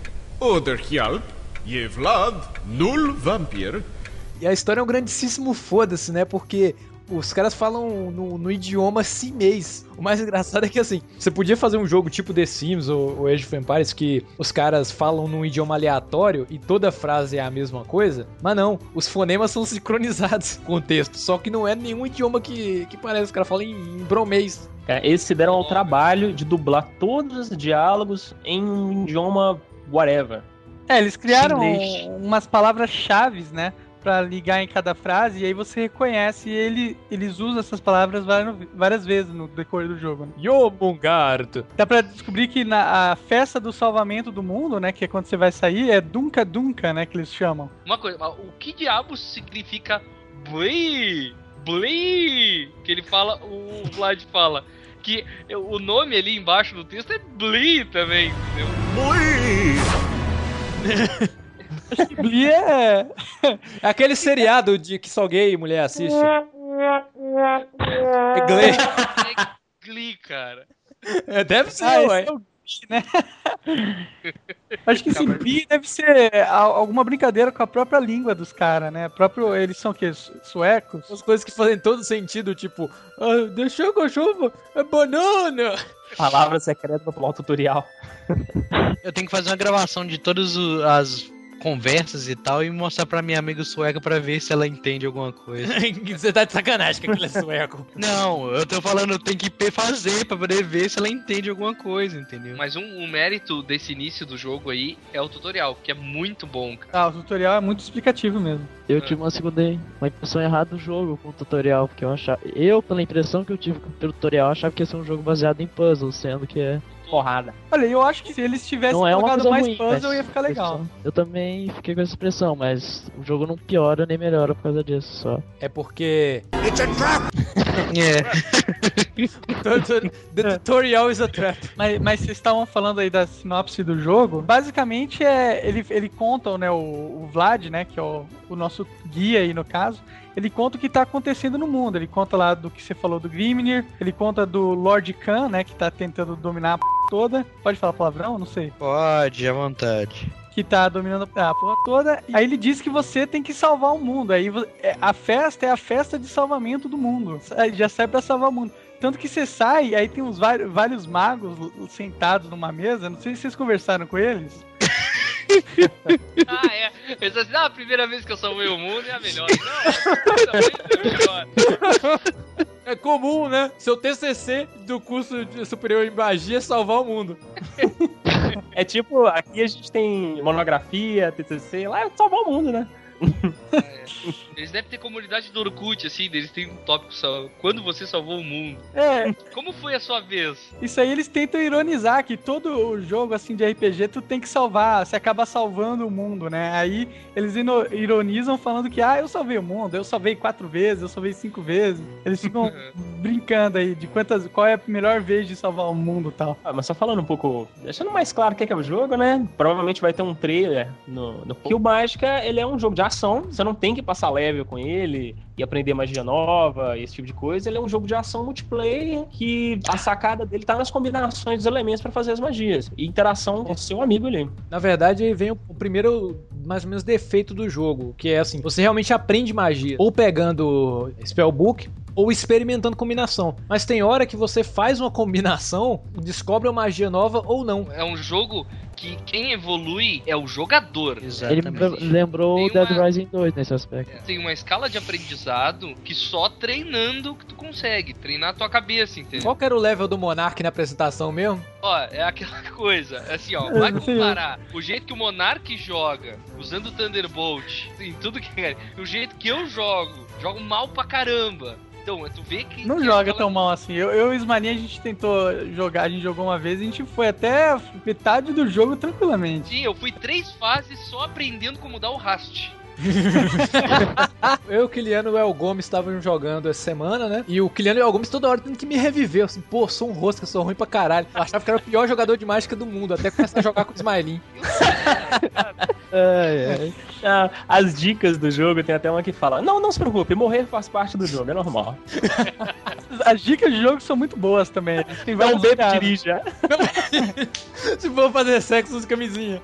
oder hjälp, ge Vlad noll vampir, E a história é um grandíssimo foda-se, né? Porque os caras falam no, no idioma chinês. O mais engraçado é que, assim, você podia fazer um jogo tipo The Sims ou, ou Age of Empires que os caras falam num idioma aleatório e toda frase é a mesma coisa, mas não, os fonemas são sincronizados com o texto, só que não é nenhum idioma que, que parece, os caras falam em, em bromês. Cara, eles se deram ao trabalho de dublar todos os diálogos em um idioma whatever. É, eles criaram Chinês. umas palavras-chave, né? Pra ligar em cada frase, e aí você reconhece e ele, eles usam essas palavras várias, várias vezes no decorrer do jogo. Né? Yomungard. Dá pra descobrir que na a festa do salvamento do mundo, né? Que é quando você vai sair, é Dunca Dunca, né? Que eles chamam. Uma coisa, mas o que diabos significa Blee! Blee! Que ele fala, o Vlad fala. Que o nome ali embaixo do texto é Blee também, entendeu? Acho que Blee é. É aquele seriado de que só gay e mulher assiste. É Glee. É Glee, cara. É, deve ser, Ah, ué. é o Glee, né? Acho que esse Blee deve ser alguma brincadeira com a própria língua dos caras, né? Próprio, eles são o quê? Su- Suecos? As coisas que fazem todo sentido, tipo, ah, deixou com a chuva, é banana. Palavra secreta pra pular o tutorial. Eu tenho que fazer uma gravação de todas as conversas e tal e mostrar pra minha amiga sueca pra ver se ela entende alguma coisa. Você tá de sacanagem que aquilo é sueco. Não, eu tô falando, tem que fazer pra poder ver se ela entende alguma coisa, entendeu? Mas um, um mérito desse início do jogo aí é o tutorial, que é muito bom, cara. Ah, o tutorial é muito explicativo mesmo. Eu tive uma segunda uma impressão errada do jogo com o tutorial, porque eu achava. Eu, pela impressão que eu tive pelo tutorial, achava que ia ser um jogo baseado em puzzles, sendo que é. Porrada. Olha, eu acho que se eles tivessem Não é colocado mais ruim, puzzle, ia ficar legal. Eu também fiquei com essa impressão, mas o jogo não piora nem melhora por causa disso só. É porque. É. The tutorial is a trap. Mas, mas vocês estavam falando aí da sinopse do jogo. Basicamente é. Ele, ele conta, né, o, o Vlad, né? Que é o, o nosso guia aí no caso. Ele conta o que tá acontecendo no mundo. Ele conta lá do que você falou do Grimnir. Ele conta do Lord Khan, né? Que tá tentando dominar a p toda. Pode falar palavrão? Não sei. Pode, à vontade. que tá dominando a porra toda. Aí ele diz que você tem que salvar o mundo. Aí é- a festa é a festa de salvamento do mundo. Já serve pra salvar o mundo. Tanto que você sai, aí tem uns vários, vários magos sentados numa mesa. Não sei se vocês conversaram com eles. Ah, é. Eles dizem assim, ah, a primeira vez que eu salvei o mundo é a melhor. Não, a primeira vez é a melhor. É comum, né? Seu TCC do curso de superior em magia é salvar o mundo. É tipo, aqui a gente tem monografia, TCC, lá é salvar o mundo, né? Eles devem ter comunidade do Orkut, assim, eles têm um tópico só. Quando você salvou o mundo? É, Como foi a sua vez? isso aí eles tentam ironizar que todo o jogo assim de RPG tu tem que salvar, você acaba salvando o mundo, né? Aí eles ironizam falando que ah, eu salvei o mundo, eu salvei quatro vezes, eu salvei cinco vezes. Eles ficam brincando aí de quantas, qual é a melhor vez de salvar o mundo e tal. Ah, mas só falando um pouco, deixando mais claro o que é, que é o jogo, né? Provavelmente vai ter um trailer no, no... Que o Mágica, ele é um jogo de ação, você não tem que passar level com ele e aprender magia nova, esse tipo de coisa. Ele é um jogo de ação multiplayer que a sacada dele tá nas combinações dos elementos pra fazer as magias e interação com o seu amigo ali. Na verdade, aí vem o, o primeiro, mais ou menos, defeito do jogo, que é assim, você realmente aprende magia, ou pegando spellbook, ou experimentando combinação. Mas tem hora que você faz uma combinação, descobre uma magia nova ou não. É um jogo que quem evolui é o jogador. Ele me lembrou o Tem Dead uma- Rising 2 nesse aspecto. Tem uma escala de aprendizado que só treinando que tu consegue. Treinar a tua cabeça, entendeu? Qual que era o level do Monark na apresentação mesmo? Ó, é aquela coisa, assim, ó, vai comparar o jeito que o Monark joga, usando o Thunderbolt, em tudo que é, e o jeito que eu jogo, jogo mal pra caramba. Então, tu vê que. Não que joga aquela- tão mal assim. Eu, eu e o Ismani, a gente tentou jogar, a gente jogou uma vez e a gente foi até metade do jogo tranquilamente. Sim, eu fui três fases só aprendendo como dar o rast. Eu, o Kiliano e o El Gomes estavam jogando essa semana, né? E o Kiliano e o El Gomes toda hora tendo que me reviver. Assim, pô, sou um rosca, sou ruim pra caralho. Eu achava que era o pior jogador de mágica do mundo, até começar a jogar com o Smiley. Ah, As dicas do jogo, tem até uma que fala: Não, não se preocupe, morrer faz parte do jogo, é normal. As dicas de jogo são muito boas também. Tem Não bebe, dirija. Se for fazer sexo, usa camisinha.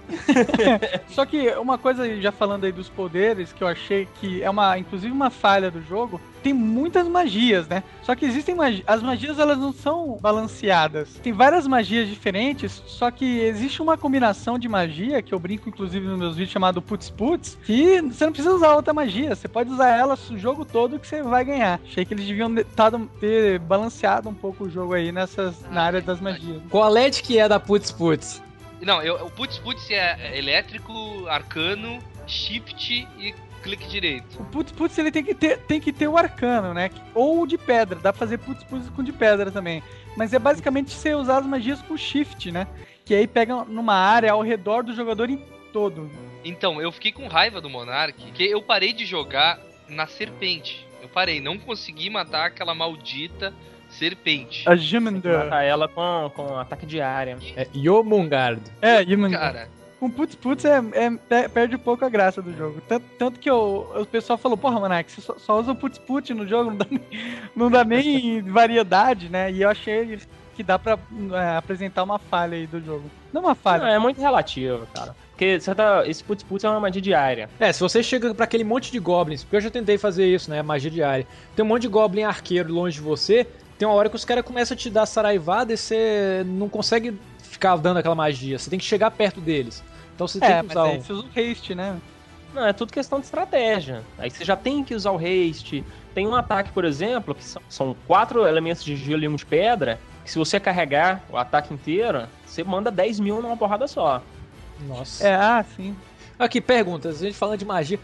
Só que uma coisa, já falando aí dos poderes, que eu achei que é uma, inclusive uma falha do jogo, tem muitas magias, né? Só que existem magias, as magias elas não são balanceadas. Tem várias magias diferentes, só que existe uma combinação de magia, que eu brinco inclusive nos meus vídeos chamado Putz Putz, que você não precisa usar outra magia, você pode usar ela o jogo todo que você vai ganhar. Achei que eles deviam de- ter balanceado um pouco o jogo aí nessas, na área das magias. Qual é que é da Putz Putz? Não, eu, o Putz Putz é elétrico, arcano, shift e clique direito. O putz putz ele tem que ter, tem que ter o arcano, né? Ou o de pedra, dá pra fazer putz putz com de pedra também. Mas é basicamente você usar as magias com shift, né? Que aí pega numa área ao redor do jogador em todo. Então, eu fiquei com raiva do Monark, que eu parei de jogar na serpente. Eu parei, não consegui matar aquela maldita serpente. A Jimender. Matar ela com, com ataque de área. É Yomungardo. É, Jimender. Cara, Com Putz Putz é, é- pe- perde um pouco a graça do jogo. Tanto, tanto que eu- o pessoal falou, porra, Monark, você só, só usa o Putz Putz no jogo, não dá, nem- não dá nem variedade, né? E eu achei que dá pra é, apresentar uma falha aí do jogo. Não uma falha. Não, é muito relativo, cara. Porque você tá, esse putz putz é uma magia diária. É, se você chega pra aquele monte de goblins, porque eu já tentei fazer isso, né? Magia diária. Tem um monte de goblin arqueiro longe de você, tem uma hora que os caras começam a te dar saraivada e você não consegue ficar dando aquela magia. Você tem que chegar perto deles. Então você É, tem que mas usar aí um. você usa o haste, né? Não, é tudo questão de estratégia. Aí você já tem que usar o haste. Tem um ataque, por exemplo, que são, são quatro elementos de gelo e um de pedra, que se você carregar o ataque inteiro, você manda 10 mil numa porrada só. Nossa. É, ah, sim. Aqui, perguntas. A gente falando de magia.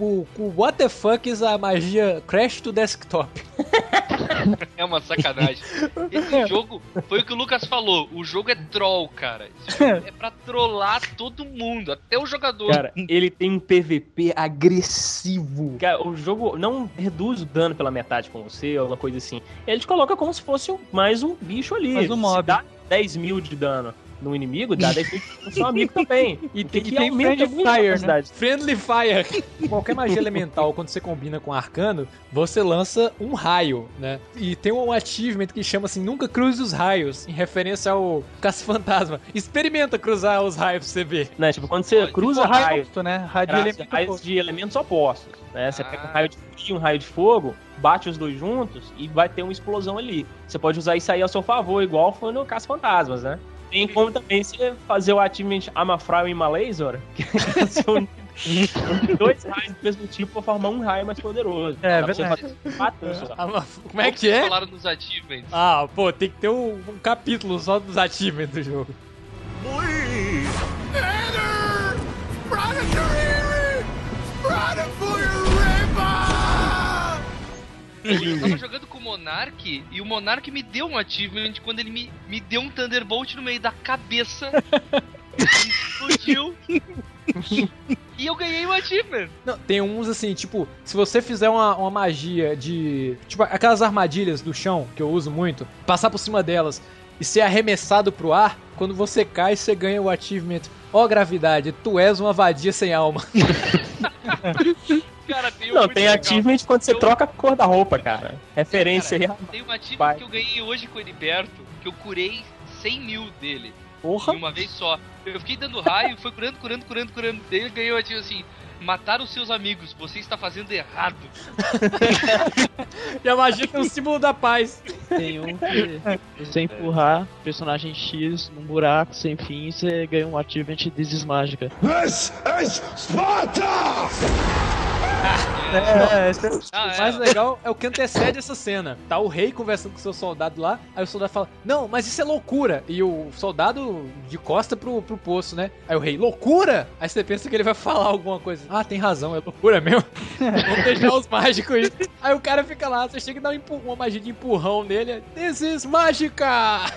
O, o what the fuck is a magia Crash to Desktop? é uma sacanagem. Esse jogo, foi o que o Lucas falou, o jogo é troll, cara. Esse jogo é pra trollar todo mundo, até o jogador. Cara, ele tem um PVP agressivo. Cara, o jogo não reduz o dano pela metade com você ou uma coisa assim. Ele te coloca como se fosse mais um bicho ali. Mais um Se mob. dá 10 mil de dano no inimigo, dá 10 mil no seu amigo também. E tem, que e tem aumenta Friendly Fire, né? Friendly Fire. Qualquer magia elemental, quando você combina com arcano, você lança um raio, né? E tem um achievement que chama assim, nunca cruze os raios, em referência ao caça-fantasma. Experimenta cruzar os raios pra você ver. Né? Tipo, quando você cruza Tipo, raio raios, oposto, né? Raio de raios, elemento raios de elementos opostos, né? Você pega Ah. um raio de frio e um raio de fogo, bate os dois juntos e vai ter uma explosão ali. Você pode usar isso aí ao seu favor, igual foi no Caça Fantasmas, né? Tem como também você fazer o achievement Amafraio e Malazor, que são dois raios do mesmo tipo pra formar um raio mais poderoso. É, verdade. só. Como é que é? Falaram nos achievements. Ah, pô, tem que ter um, um capítulo só dos achievements do jogo. Please! Enter! Eu tava jogando Monark e o Monark me deu um achievement quando ele me, me deu um Thunderbolt no meio da cabeça. e explodiu. e eu ganhei o achievement. Não, tem uns assim, tipo, se você fizer uma, uma magia de. Tipo, aquelas armadilhas do chão, que eu uso muito, passar por cima delas e ser arremessado pro ar, quando você cai, você ganha o achievement. Ó, gravidade, tu és uma vadia sem alma. Cara, tem um Não, tem legal. achievement quando você Eu- troca a cor da roupa, cara. Referência aí. Tem um achievement Vai. que eu ganhei hoje com o Heriberto, que eu curei 100 mil dele. Porra. Em uma vez só. Eu fiquei dando raio, foi curando, curando, curando, curando. Daí ele ganhou tipo assim: matar os seus amigos, você está fazendo errado. e a magia tem o símbolo da paz. Tem um que você empurrar personagem X num buraco sem fim e você ganha um achievement This is Mágica. This is Sparta! É, esse é- Ah, O mais legal é o que antecede essa cena. Tá o rei conversando com o seu soldado lá, aí o soldado fala, não, mas isso é loucura. E o soldado de costa pro, pro poço, né? Aí o rei, loucura? Aí você pensa que ele vai falar alguma coisa. Ah, tem razão, é loucura mesmo. Vamos deixar os mágicos aí. O cara fica lá, você chega e dá um uma magia de empurrão nele. This is mágica!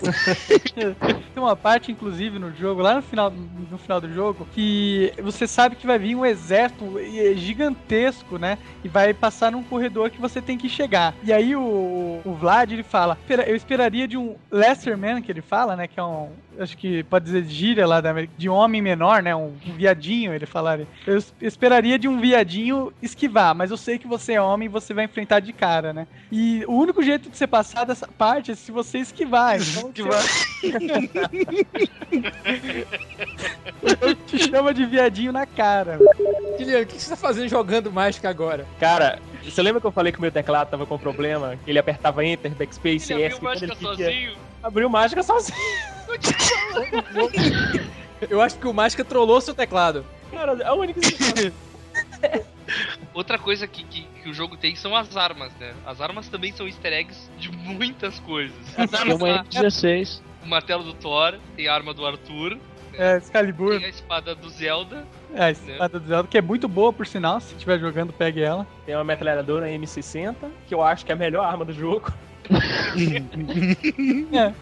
Tem uma parte, inclusive, no jogo, lá no final, no final do jogo, que você sabe que vai vir um exército eh, gigantesco, né? E vai passar num corredor que você tem que chegar. E aí o, o Vlad, ele fala, "Espera- eu esperaria de um Lesser Man, que ele fala, né? Que é um, acho que pode dizer gíria lá da América, de homem menor, né? Um, um viadinho, ele falaria. Eu es- esperaria de um viadinho esquivar, mas eu sei que você é homem e você vai enfrentar de cara, né? E o único jeito de você passar dessa parte é se você esquivar. Então, Eu te chama de viadinho na cara. Guilherme, o que você tá fazendo jogando mágica agora? Cara, você lembra que eu falei que o meu teclado tava com problema? Que ele apertava Enter, Backspace, Ele ESC, abriu mágica ele sozinho. Abriu mágica sozinho. Eu acho que o Mágica trollou seu teclado. Cara, a única Outra coisa que, que, que o jogo tem são as armas, né? As armas também são easter eggs de muitas coisas. As Tem armas uma lá, M16. o martelo do Thor, tem a arma do Arthur, É, Excalibur. tem a espada do Zelda. É, a espada do Zelda, que é muito boa, por sinal. Se estiver jogando, pegue ela. Tem uma metralhadora M60, que eu acho que é a melhor arma do jogo.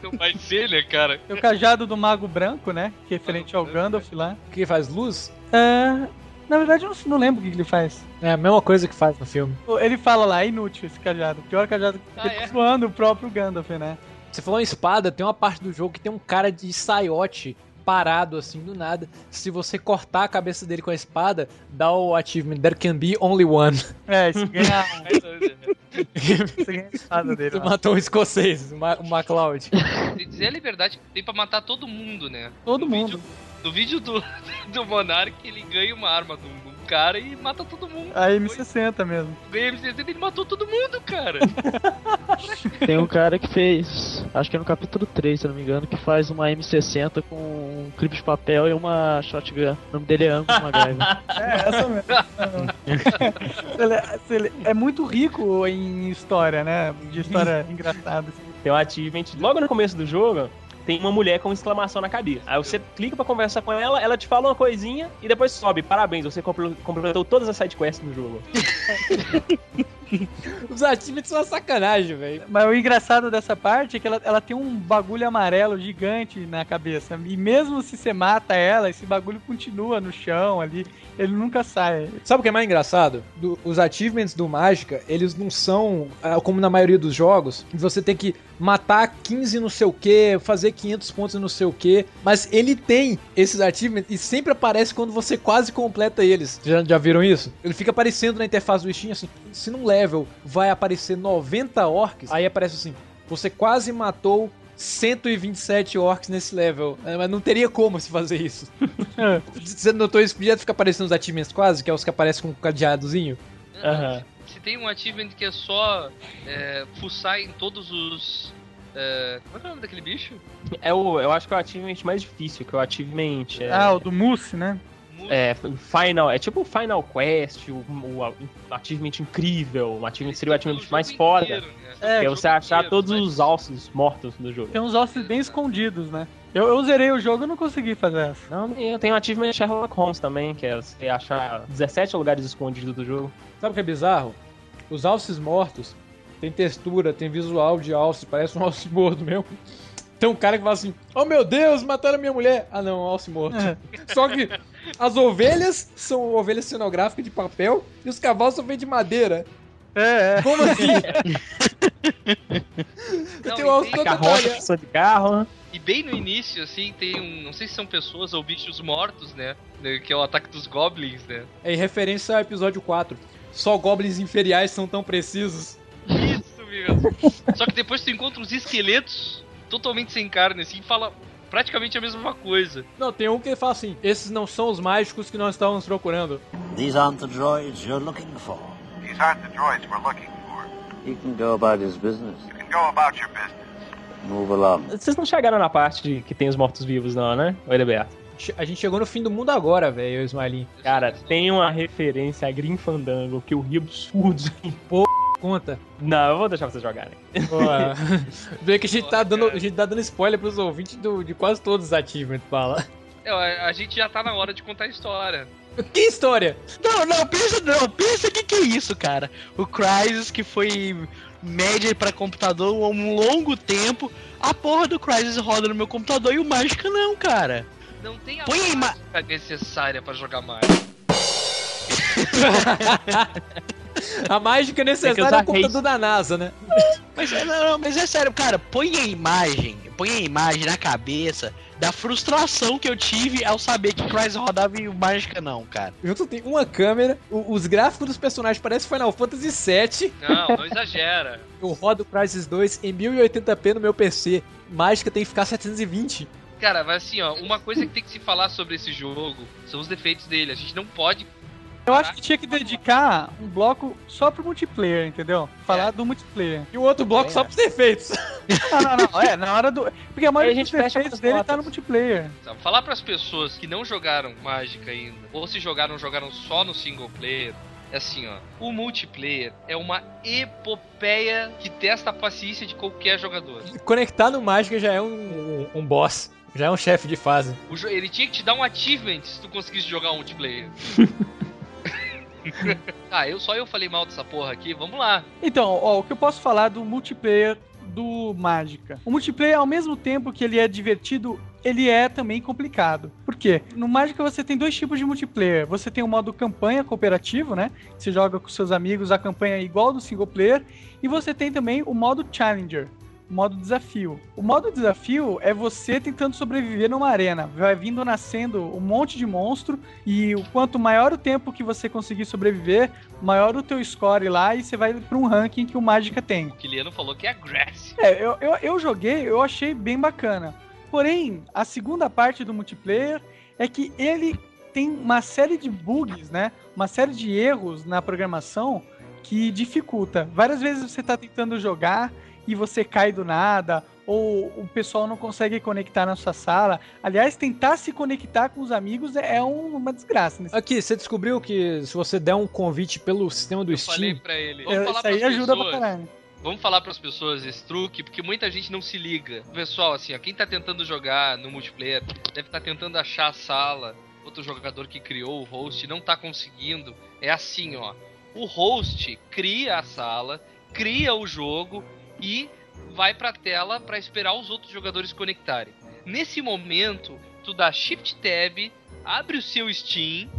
Não vai ser, né, cara? Tem o cajado do Mago Branco, né? Que é referente ao Gandalf lá. Que faz luz? É, Na verdade, eu não, não lembro o que que ele faz. É a mesma coisa que faz no filme. Ele fala lá, é inútil esse cajado. Pior cajado que Ah, ele é? tá zoando o próprio Gandalf, né? Você falou em espada, tem uma parte do jogo que tem um cara de saiote parado assim do nada. Se você cortar a cabeça dele com a espada, dá o achievement There can be only one. É, isso ganha. Você ganha a espada dele. Você ó. matou um escocês, o Ma- o MacLeod. Dizer a liberdade que tem pra matar todo mundo, né? Todo no mundo. Vídeo, no vídeo do, do Monark, ele ganha uma arma de um cara e mata todo mundo. A M60 mesmo. Ganha MC, ele matou todo mundo, cara. Tem um cara que fez, acho que é no capítulo 3, se eu não me engano, que faz uma M60 com um clipe de papel e uma shotgun. O nome dele é Angus MacGyver. É, essa mesmo. ele, é- é muito rico em história, né? De história engraçada. assim. Tem um achievement logo no começo do jogo. Tem uma mulher com exclamação na cabeça. Aí você clica pra conversar com ela, ela te fala uma coisinha e depois sobe. Parabéns, você compl- completou todas as sidequests do jogo. Os achievements são uma sacanagem, velho. Mas o engraçado dessa parte é que ela, ela tem um bagulho amarelo gigante na cabeça. E mesmo se você mata ela, esse bagulho continua no chão ali. Ele nunca sai. Sabe o que é mais engraçado? Do- os achievements do Mágica, eles não são ah, como na maioria dos jogos, você tem que matar 15 não sei o que, fazer 500 pontos no sei o que, mas ele tem esses achievements e sempre aparece quando você quase completa eles. Já, já viram isso? Ele fica aparecendo na interface do Steam assim, se num level vai aparecer 90 orcs, aí aparece assim, você quase matou 127 orcs nesse level. É, Mas não teria como se fazer isso. Você notou isso? Podia ficar aparecendo os achievements quase, que é os que aparecem com o cadeadozinho. Aham. Se tem um achievement que é só é, fuçar em todos os. é, como é que é o nome daquele bicho? É o, eu acho que é o achievement mais difícil, que é o achievement. É, Ah, o do Mousse, né? É Final. É tipo o Final Quest, o, o achievement incrível. O achievement seria o achievement mais foda. Inteiro, né? É, que é você achar inteiro, todos mas- os alces mortos do jogo. Tem uns ossos bem escondidos, né? Eu, eu zerei o jogo e não consegui fazer essa. Não, eu tenho o achievement Sherlock Holmes também, que é você achar 17 lugares escondidos do jogo. Sabe o que é bizarro? Os alces mortos tem textura, tem visual de alce, parece um alce morto mesmo. Tem um cara que fala assim: Oh meu Deus, mataram minha mulher! Ah não, alce morto. Só que as ovelhas são ovelhas cenográficas de papel e os cavalos são feitos de madeira. É, é. Como assim? Não, tem um alce tem Carroça, de carro, né? E bem no início, assim, tem um. Não sei se são pessoas ou bichos mortos, né? né, Que é o ataque dos goblins, né? É em referência ao episódio 4. Só goblins inferiais são tão precisos. Isso mesmo. Só que depois tu encontra os esqueletos totalmente sem carne, assim, e fala praticamente a mesma coisa. Não, tem um que fala assim: esses não são os mágicos que nós estávamos procurando. These aren't the droids you're looking for. These aren't the droids we're looking for. He can go about his business. You can go about your business. Move along. Vocês não chegaram na parte de que tem os mortos-vivos, não, né? Oi. Che- A gente chegou no fim do mundo agora, velho, Smiling. Cara, tem uma referência a Green Fandango que eu ri absurdo. Conta. Não, eu vou deixar vocês jogarem. Vê que a gente, tá dando, a gente tá dando spoiler pros ouvintes do- de quase todos os achievements, fala. É, a, gente já tá na hora de contar a história. Que história? Não, não, pensa não, pensa o que, que é isso, cara. O Crysis que foi média pra computador há um longo tempo. A porra do Crysis roda no meu computador e o Mágica não, cara. Não tem a Põe mágica necessária pra jogar mais. A mágica necessária é o computador da NASA, né? Mas, é- não, não, mas é sério, cara, põe a imagem, põe a imagem na cabeça da frustração que eu tive ao saber que Crysis rodava e o Mágica não, cara. Junto tem uma câmera, o- os gráficos dos personagens parecem Final Fantasy VII. Não, não exagera. Eu rodo Crysis 2 em 1080p no meu PC. Mágica tem que ficar 720. Cara, mas assim, ó, uma coisa que tem que se falar sobre esse jogo são os defeitos dele. A gente não pode. Eu acho que tinha que dedicar um bloco só pro multiplayer, entendeu? Falar do multiplayer. E o outro bloco só pros defeitos. Não, não, não. É, na hora do. Porque a maioria a dos gente fecha defeitos dele notas. tá no multiplayer. Sabe? Falar pras pessoas que não jogaram Mágica ainda, ou se jogaram, jogaram só no single player. É assim, ó. O multiplayer é uma epopeia que testa a paciência de qualquer jogador. Conectar no Mágica já é um, um, um boss. Já é um chefe de fase. Ele tinha que te dar um achievement se tu conseguisse jogar um multiplayer. ah, eu só eu falei mal dessa porra aqui, vamos lá. Então, ó, o que eu posso falar do multiplayer do Mágica? O multiplayer, ao mesmo tempo que ele é divertido, ele é também complicado. Por quê? No Mágica você tem dois tipos de multiplayer. Você tem o modo campanha cooperativo, né? Você joga com seus amigos, a campanha é igual do single player. E você tem também o modo Challenger, modo desafio. O modo desafio é você tentando sobreviver numa arena. Vai vindo nascendo um monte de monstro e o quanto maior o tempo que você conseguir sobreviver, maior o teu score lá e você vai para um ranking que o Mágica tem. O Kiliano falou que é aggressive. É, eu, eu, eu joguei, eu achei bem bacana. Porém, a segunda parte do multiplayer é que ele tem uma série de bugs, né? Uma série de erros na programação que dificulta. Várias vezes você tá tentando jogar e você cai do nada, ou o pessoal não consegue conectar na sua sala. Aliás, tentar se conectar com os amigos é um- uma desgraça. Né? Aqui, você descobriu que se você der um convite pelo sistema do Steam. Falei pra ele. É, Vamos falar isso aí ajuda pra pessoas. caralho. Vamos falar pras pessoas esse truque, porque muita gente não se liga. Pessoal, assim, ó, quem tá tentando jogar no multiplayer deve estar tentando achar a sala. Outro jogador que criou o host não tá conseguindo. É assim, ó. O host cria a sala, cria o jogo e vai pra tela pra esperar os outros jogadores conectarem. Nesse momento, tu dá Shift Tab, abre o seu Steam,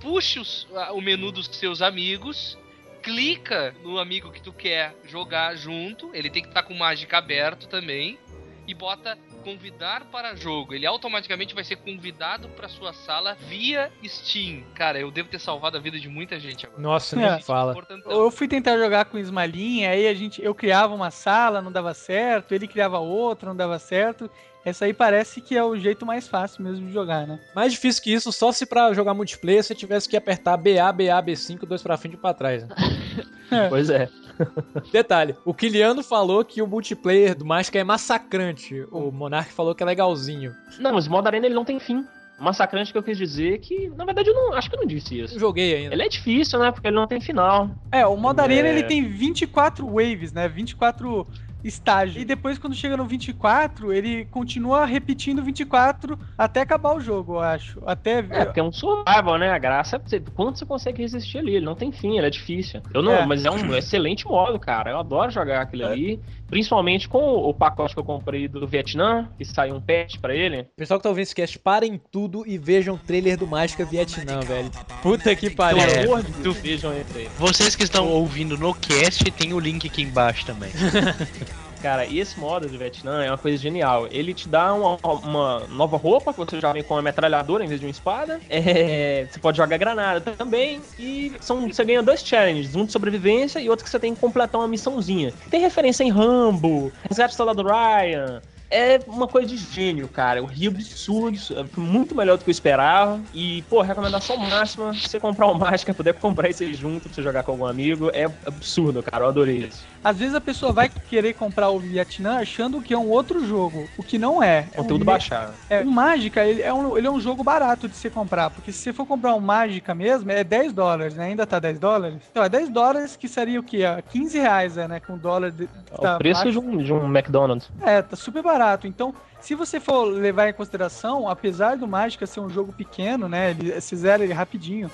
puxa os- a- o menu dos seus amigos, clica no amigo que tu quer jogar junto, ele tem que estar com o Magic aberto também, e bota convidar para jogo. Ele automaticamente vai ser convidado para sua sala via Steam. Cara, eu devo ter salvado a vida de muita gente agora. Nossa, É. nem fala. Eu fui tentar jogar com o Ismailin, aí a gente, eu criava uma sala, não dava certo, ele criava outra, não dava certo. Essa aí parece que é o jeito mais fácil mesmo de jogar, né? Mais difícil que isso, só se pra jogar multiplayer você tivesse que apertar BA, BA, B5, dois pra frente e pra trás. né? Pois é. Detalhe, o Kiliano falou que o multiplayer do Mágica é massacrante. O Monark falou que é legalzinho. Não, mas o modo arena ele não tem fim. Massacrante que eu quis dizer é que, na verdade, eu não acho que eu não disse isso. Eu joguei ainda. Ele é difícil, né? Porque ele não tem final. É, o modo arena É. ele tem 24 waves, né? 24 estágios. E depois, quando chega no 24, ele continua repetindo 24 até acabar o jogo, eu acho. Até. É, porque é um survival, né? A graça é você- quanto você consegue resistir ali. Ele não tem fim, ele é difícil. Eu não, É. mas é um excelente modo, cara. Eu adoro jogar aquele ali. Principalmente com o pacote que eu comprei do Vietnã, que saiu um patch pra ele. Pessoal que tá ouvindo esse cast, parem tudo e vejam o trailer do Mágica Vietnã, velho. Puta que pariu. Pelo amor de Deus, vejam esse aí. Vocês que estão ouvindo no cast, tem o link aqui embaixo também. Cara, e esse modo de Vietnã é uma coisa genial. Ele te dá uma, uma nova roupa, que você já vem com uma metralhadora em vez de uma espada. É, você pode jogar granada também. E são, você ganha dois challenges, um de sobrevivência e outro que você tem que completar uma missãozinha. Tem referência em Rambo, Resgate do Soldado Ryan. É uma coisa de gênio, cara. Eu ri absurdo, muito melhor do que eu esperava. E, pô, recomendação máxima: se você comprar o Mágica, puder comprar esse aí junto pra você jogar com algum amigo, é absurdo, cara. Eu adorei isso. Às vezes a pessoa vai querer comprar o Vietnã achando que é um outro jogo, o que não é. é Conteúdo um, baixado. É, o Mágica, ele é, um, ele é um jogo barato de se comprar, porque se você for comprar um Mágica mesmo, é 10 dólares, né? Ainda tá 10 dólares? Então, é 10 dólares que seria o quê? Ah, 15 reais, é, né? Com o dólar... De, É o preço de um, de um McDonald's. É, tá super barato. Então, se você for levar em consideração, apesar do Mágica ser um jogo pequeno, né? Ele, você zera ele rapidinho.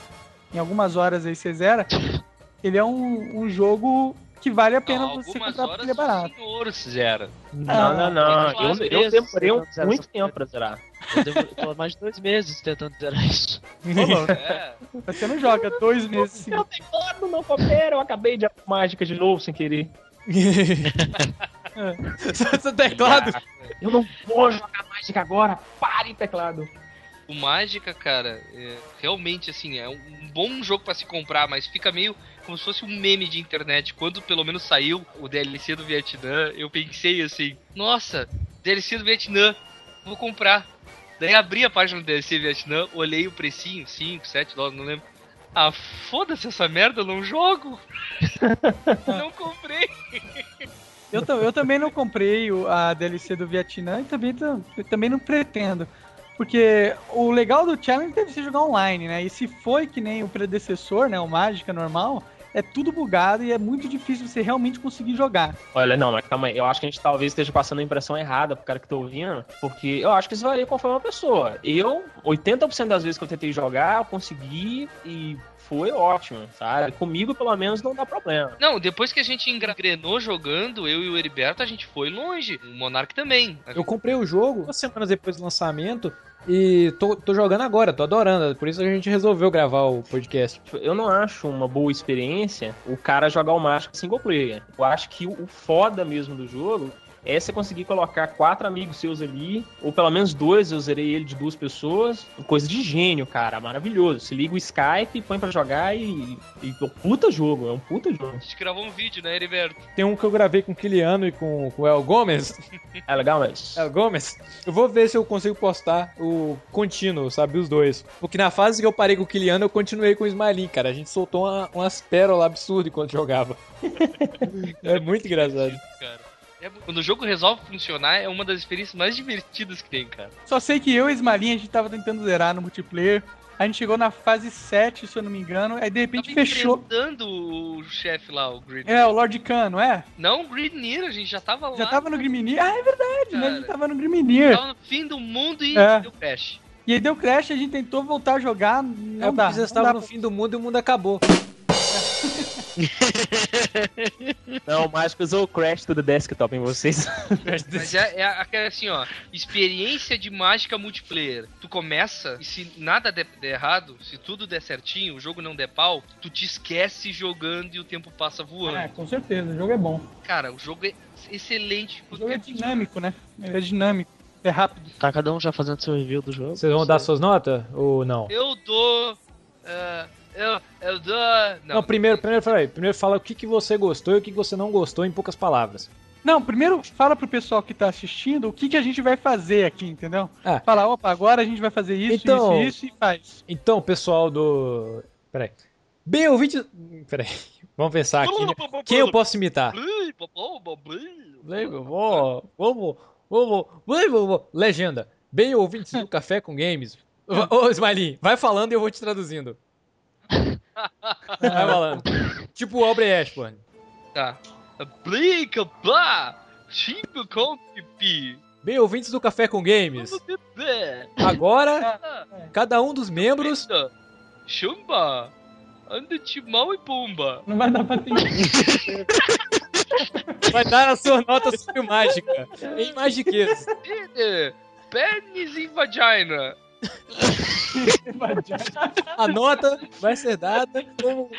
Em algumas horas aí você zera. Ele é um, um jogo que vale a pena Não, você comprar porque ele é barato. o senhor zera. Não, não, não. tem Eu, eu demorei um- muito tempo pra zerar. Eu tô mais de dois meses tentando zerar isso. Ô, louco. É. Você não joga dois meses Meu seguidos. teclado não coopera, eu acabei de mágica de novo sem querer. Seu teclado. Eu não vou jogar mágica agora, pare teclado. O Mágica, cara, é, realmente assim, é um bom jogo pra se comprar, mas fica meio como se fosse um meme de internet. Quando pelo menos saiu o DLC do Vietnã, eu pensei assim, nossa, DLC do Vietnã, vou comprar. Daí abri a página do DLC Vietnã, olhei o precinho, 5, 7 dólares, não lembro. Ah, foda-se essa merda, eu não jogo. não comprei. Eu, eu também não comprei a DLC do Vietnã e também, também não pretendo. Porque o legal do challenge deve ser jogar online, né? E se foi que nem o predecessor, né? O Mágica normal, é tudo bugado e é muito difícil você realmente conseguir jogar. Olha, não, mas calma aí. Eu acho que a gente talvez esteja passando a impressão errada pro cara que tá ouvindo, porque eu acho que isso varia conforme a pessoa. Eu, 80% das vezes que eu tentei jogar, eu consegui e foi ótimo, sabe? Comigo, pelo menos, não dá problema. Não, depois que a gente engrenou jogando, eu e o Heriberto, a gente foi longe. O Monark também. Eu comprei o jogo duas semanas depois do lançamento E tô, tô jogando agora, tô adorando. Por isso a gente resolveu gravar o podcast. Eu não acho uma boa experiência o cara jogar o Mágica single player. Eu acho que o o foda mesmo do jogo é você conseguir colocar quatro amigos seus ali, ou pelo menos dois, eu zerei ele de duas pessoas. Coisa de gênio, cara, maravilhoso. Se liga o Skype, põe pra jogar e. e é um puta jogo, é um puta jogo. A gente gravou um vídeo, né, Heriberto? Tem um que eu gravei com o Kiliano e com, com o El Gomes. É legal, mas. El Gomes. Eu vou ver se eu consigo postar o contínuo, sabe? Os dois. Porque na fase que eu parei com o Kiliano, eu continuei com o Smiling, cara. A gente soltou uma- umas pérolas absurdas enquanto jogava. é muito engraçado. Cara. É- quando o jogo resolve funcionar, é uma das experiências mais divertidas que tem, cara. Só sei que eu e Smalinha, a gente tava tentando zerar no multiplayer. A gente chegou na fase 7, se eu não me engano. Aí de repente fechou. Enfrentando o chefe lá, o Grid. É, o Lord Khan, não é? Não, o Gridnir, a gente já tava lá. Já tava no Grimnir. Ah, é verdade, né? A gente Cara. tava no Grimnir. Tava no fim do mundo e É. deu crash. E aí deu crash, a gente tentou voltar a jogar. Não É dá. porque você não estava dá no pra- fim do mundo e o mundo acabou. Não, o Mágico usou o Crash to the Desktop em vocês. Mas é, é aquela assim, ó, experiência de mágica multiplayer. Tu começa e se nada der, der errado, se tudo der certinho, o jogo não der pau, tu te esquece jogando e o tempo passa voando. É, com certeza, o jogo é bom. Cara, o jogo é excelente. O jogo é dinâmico, né? Ele é dinâmico, é rápido. Tá cada um já fazendo seu review do jogo. Vocês vão dar suas notas ou não? Eu dou. eh, eu, eu dou. Não, primeiro, primeiro, fala aí, primeiro fala o que, que você gostou e o que, que você não gostou em poucas palavras. Não, primeiro fala pro pessoal que tá assistindo o que, que a gente vai fazer aqui, entendeu? Ah. Fala, opa, agora a gente vai fazer isso, Então- isso, isso e faz. Então, pessoal do. Peraí. Bem ouvinte. Peraí. Vamos pensar aqui. Né? Quem eu posso imitar? Vamos, vamos, vamos, vamos, Legenda. Bem ouvintes do Café com Games. Ô, Smiley, vai falando e eu vou te traduzindo. Vai falando. Tipo o Albrecht Ashburn. Tá. Brinca, blá! Chico com pipi. Bem ouvintes do Café com Games. Agora, cada um dos membros. Chumba! Anda Timão e Pumba. Não vai dar pra entender. Vai dar a sua nota sobre mágica. Em magiquez. Pênis e vagina. A nota vai ser dada como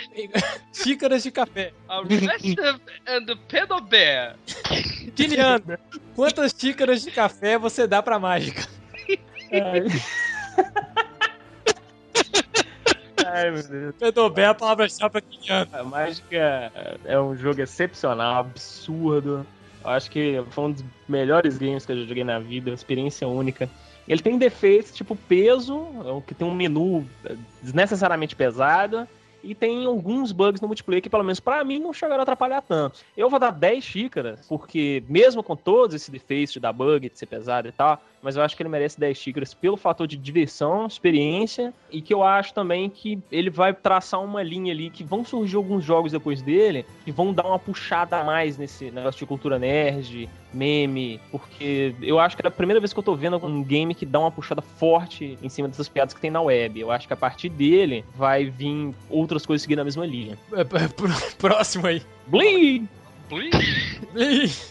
xícaras de café. Arrested and the Pedo Bear. Kiliano, quantas xícaras de café você dá pra mágica? Ai, meu Deus. Pedobé é a palavra-chave pra Kiliano. A Mágica é um jogo excepcional, absurdo. Eu acho que foi um dos melhores games que eu já joguei na vida, experiência única. Ele tem defeitos, tipo peso, é que tem um menu é, desnecessariamente pesado, e tem alguns bugs no multiplayer que, pelo menos pra mim, não chegaram a atrapalhar tanto. Eu vou dar 10 xícaras, porque mesmo com todos esses defeitos de dar bug, de ser pesado e tal, mas eu acho que ele merece 10 xícaras pelo fator de diversão, experiência, e que eu acho também que ele vai traçar uma linha ali que vão surgir alguns jogos depois dele que vão dar uma puxada a mais nesse negócio de cultura nerd, meme, porque eu acho que é a primeira vez que eu tô vendo um game que dá uma puxada forte em cima dessas piadas que tem na web. Eu acho que a partir dele vai vir outras coisas seguindo a mesma linha. Próximo aí. Blim!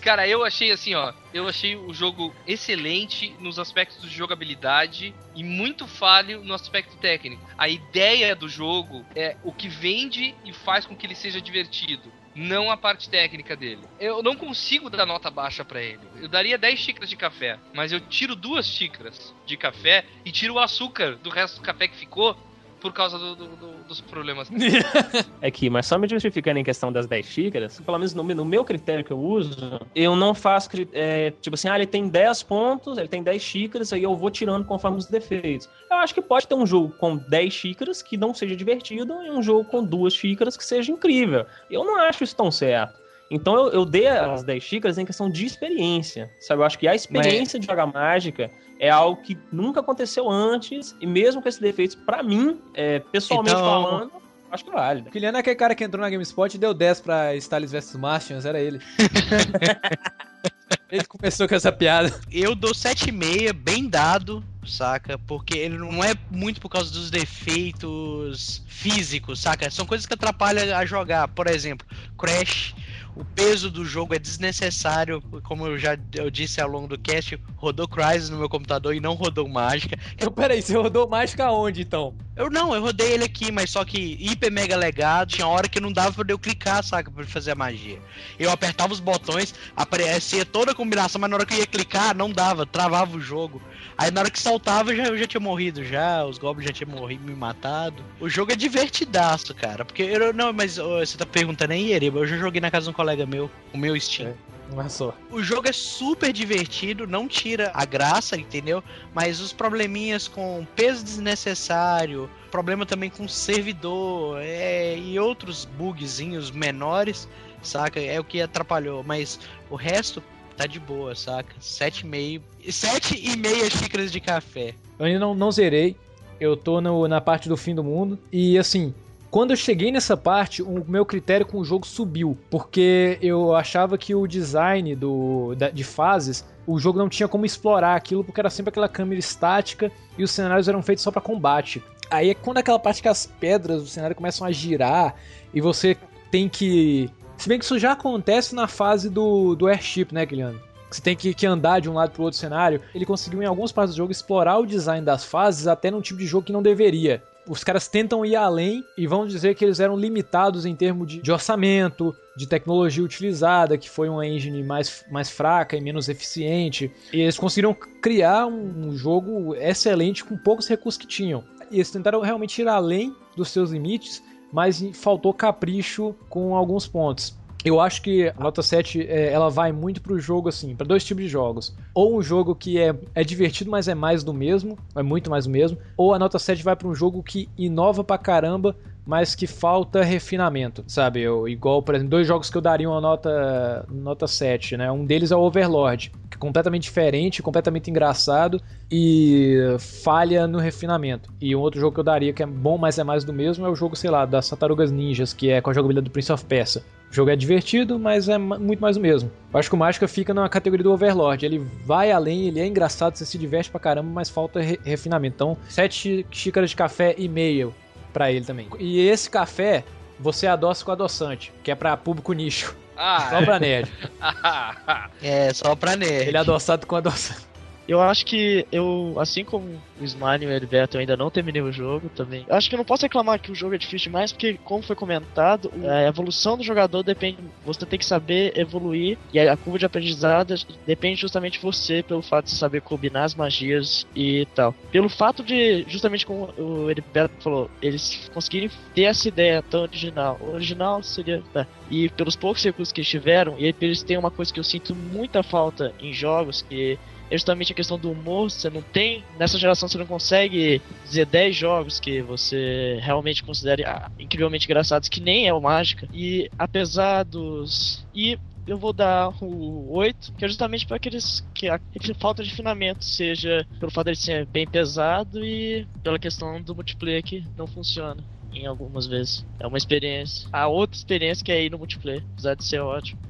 Cara, eu achei assim, ó. Eu achei o jogo excelente nos aspectos de jogabilidade e muito falho no aspecto técnico. A ideia do jogo é o que vende e faz com que ele seja divertido. Não a parte técnica dele. Eu não consigo dar nota baixa pra ele. Eu daria 10 xícaras de café, mas eu tiro duas xícaras de café e tiro o açúcar do resto do café que ficou por causa do- do- do- dos problemas. É que, mas só me justificando em questão das 10 xícaras, pelo menos no, no meu critério que eu uso, eu não faço, é, tipo assim, ah, ele tem 10 pontos, ele tem 10 xícaras, aí eu vou tirando conforme os defeitos. Eu acho que pode ter um jogo com 10 xícaras que não seja divertido e um jogo com duas xícaras que seja incrível. Eu não acho isso tão certo. Então eu, eu dei as 10 xícaras em questão de experiência, sabe? Eu acho que a experiência de jogar mágica é algo que nunca aconteceu antes, e mesmo com esses defeitos, pra mim, é, pessoalmente Então- falando, acho que vale. Kiliano é aquele cara que entrou na GameSpot e deu 10 pra Stalys vs Martians, era ele. ele começou com essa piada. Eu dou 7,5, bem dado, saca? Porque ele não é muito por causa dos defeitos físicos, saca? São coisas que atrapalham a jogar. Por exemplo, Crash. O peso do jogo é desnecessário, como eu já eu disse ao longo do cast, rodou Crysis no meu computador e não rodou Mágica. Eu, peraí, você rodou Mágica aonde então? Eu não, eu rodei ele aqui, mas só que hiper mega legado, tinha hora que não dava pra eu clicar, saca, pra fazer a magia. Eu apertava os botões, aparecia toda a combinação, mas na hora que eu ia clicar, não dava, travava o jogo. Aí na hora que saltava, eu já, eu já tinha morrido já, os goblins já tinham morrido, me matado. O jogo é divertidaço, cara, porque eu não, mas você tá perguntando aí, Ereba, eu já joguei na casa de um colega meu, o meu Steam. É só. O jogo é super divertido, não tira a graça, entendeu? Mas os probleminhas com peso desnecessário, problema também com servidor é, e outros bugzinhos menores, saca? É o que atrapalhou. Mas o resto tá de boa, saca? 7,5. 7,5 xícaras de café. Eu ainda não, não zerei. Eu tô no- na parte do fim do mundo. E assim, quando eu cheguei nessa parte, o meu critério com o jogo subiu. Porque eu achava que o design do, da- de fases, o jogo não tinha como explorar aquilo, porque era sempre aquela câmera estática e os cenários eram feitos só pra combate. Aí é quando aquela parte que as pedras do cenário começam a girar e você tem que. Se bem que isso já acontece na fase do, do airship, né, Guilherme? Você tem que, que andar de um lado pro outro cenário. Ele conseguiu, em algumas partes do jogo, explorar o design das fases até num tipo de jogo que não deveria. Os caras tentam ir além e vão dizer que eles eram limitados em termos de, de orçamento, de tecnologia utilizada, que foi uma engine mais, mais fraca e menos eficiente. E eles conseguiram criar um, um jogo excelente com poucos recursos que tinham. E eles tentaram realmente ir além dos seus limites, mas faltou capricho com alguns pontos. Eu acho que a nota 7 é, ela vai muito pro jogo assim, para dois tipos de jogos. Ou um jogo que é, é divertido, mas é mais do mesmo, é muito mais do mesmo, ou a nota 7 vai para um jogo que inova pra caramba, mas que falta refinamento, sabe? Eu, igual, por exemplo, dois jogos que eu daria uma nota nota 7, né? Um deles é o Overlord, que é completamente diferente, completamente engraçado e falha no refinamento. E um outro jogo que eu daria que é bom, mas é mais do mesmo, é o jogo, sei lá, das Tartarugas Ninjas, que é com a jogabilidade do Prince of Persia. O jogo é divertido, mas é muito mais do mesmo. Eu acho que o Mágica fica na categoria do Overlord. Ele vai além, ele é engraçado, você se diverte pra caramba, mas falta re- refinamento. Então, sete xícaras de café e meio pra ele também. E esse café, você adoça com adoçante, que é pra público nicho. Ah, Só pra nerd. É, só pra nerd. Ele é adoçado com adoçante. Eu acho que eu, assim como o Slime e o Heriberto, eu ainda não terminei o jogo também. Eu acho que eu não posso reclamar que o jogo é difícil demais, porque, como foi comentado, a evolução do jogador depende. Você tem que saber evoluir, e a curva de aprendizado depende justamente de você, pelo fato de saber combinar as magias e tal. Pelo fato de, justamente como o Heriberto falou, eles conseguirem ter essa ideia tão original. O original seria. tá. E pelos poucos recursos que eles tiveram, e eles têm uma coisa que eu sinto muita falta em jogos, que é justamente a questão do humor. Você não tem. Nessa geração você não consegue dizer 10 jogos que você realmente considere ah, incrivelmente engraçados, que nem é o Mágica. E apesar dos. E eu vou dar o 8, que é justamente para aqueles que a, falta de refinamento, seja pelo fato de ser bem pesado e pela questão do multiplayer que não funciona. Em algumas vezes. É uma experiência. A outra experiência que é ir no multiplayer, apesar de ser ótimo.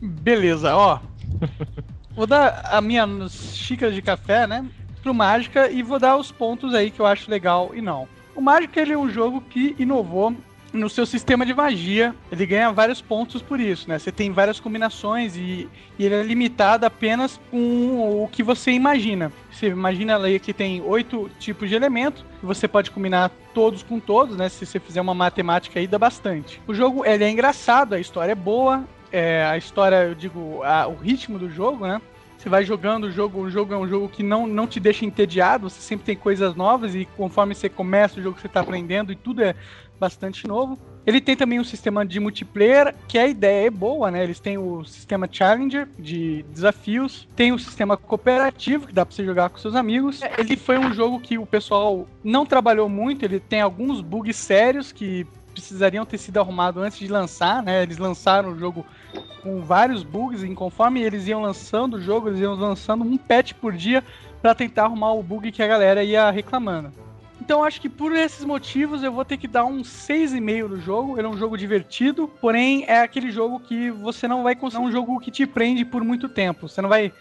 Beleza, ó. Vou dar a minha xícara de café, né? Pro Mágica e vou dar os pontos aí que eu acho legal e não. O Mágica ele é um jogo que inovou no seu sistema de magia. Ele ganha vários pontos por isso, né? Você tem várias combinações e, e ele é limitado apenas com o que você imagina. Você imagina ali que tem oito tipos de elementos você pode combinar todos com todos, né? Se você fizer uma matemática aí, dá bastante. O jogo ele é engraçado, a história é boa, é, a história, eu digo, a- o ritmo do jogo, né? Você vai jogando o jogo, o jogo é um jogo que não, não te deixa entediado, você sempre tem coisas novas e conforme você começa o jogo você está aprendendo e tudo é bastante novo. Ele tem também um sistema de multiplayer, que a ideia é boa, né? Eles têm o sistema Challenger de desafios, tem o sistema cooperativo, que dá pra você jogar com seus amigos. Ele foi um jogo que o pessoal não trabalhou muito, ele tem alguns bugs sérios que precisariam ter sido arrumados antes de lançar, né? Eles lançaram o jogo com vários bugs, e conforme eles iam lançando o jogo, eles iam lançando um patch por dia para tentar arrumar o bug que a galera ia reclamando. Então acho que por esses motivos eu vou ter que dar um 6,5 no jogo. Ele é um jogo divertido, porém é aquele jogo que você não vai conseguir. É um jogo que te prende por muito tempo. Você não vai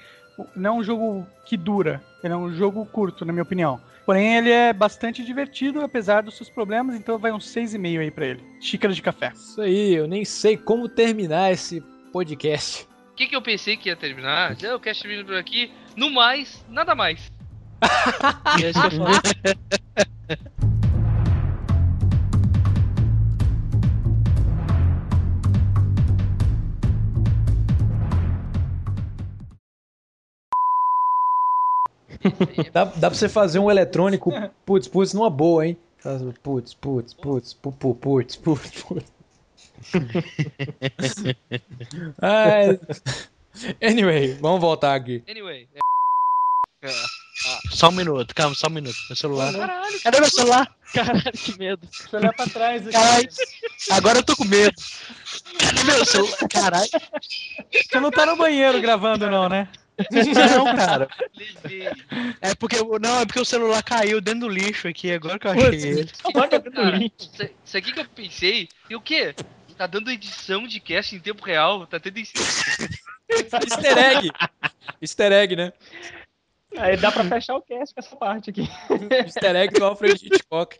não é um jogo que dura. Ele é um jogo curto, na minha opinião. Porém, ele é bastante divertido, apesar dos seus problemas, então vai um 6,5 aí pra ele. Xícara de café. Isso aí, eu nem sei como terminar esse podcast. O que, que eu pensei que ia terminar? Eu quero terminar por aqui. No mais, nada mais. É isso que eu falo. Dá, dá pra você fazer um eletrônico putz, putz, numa boa, hein? Putz, putz, putz, pu- pu- putz, putz, putz. Ai. Anyway, vamos voltar aqui. Anyway. Só um minuto, calma, só um minuto. Meu celular. Caralho, Cadê meu celular? Caralho, que medo. Deixa eu olhar pra trás aqui. Caralho. Agora eu tô com medo. Cadê meu celular? Caralho. Você não tá no banheiro gravando, não, né? Não, cara. É porque, não, é porque o celular caiu dentro do lixo aqui, agora que eu achei ele. Cara, isso isso aqui que eu pensei. E o quê? Tá dando edição de cast em tempo real? Tá tendo isso. Easter egg. Easter egg, né? Aí dá pra fechar o cast com essa parte aqui. Easter egg do Alfred Hitchcock.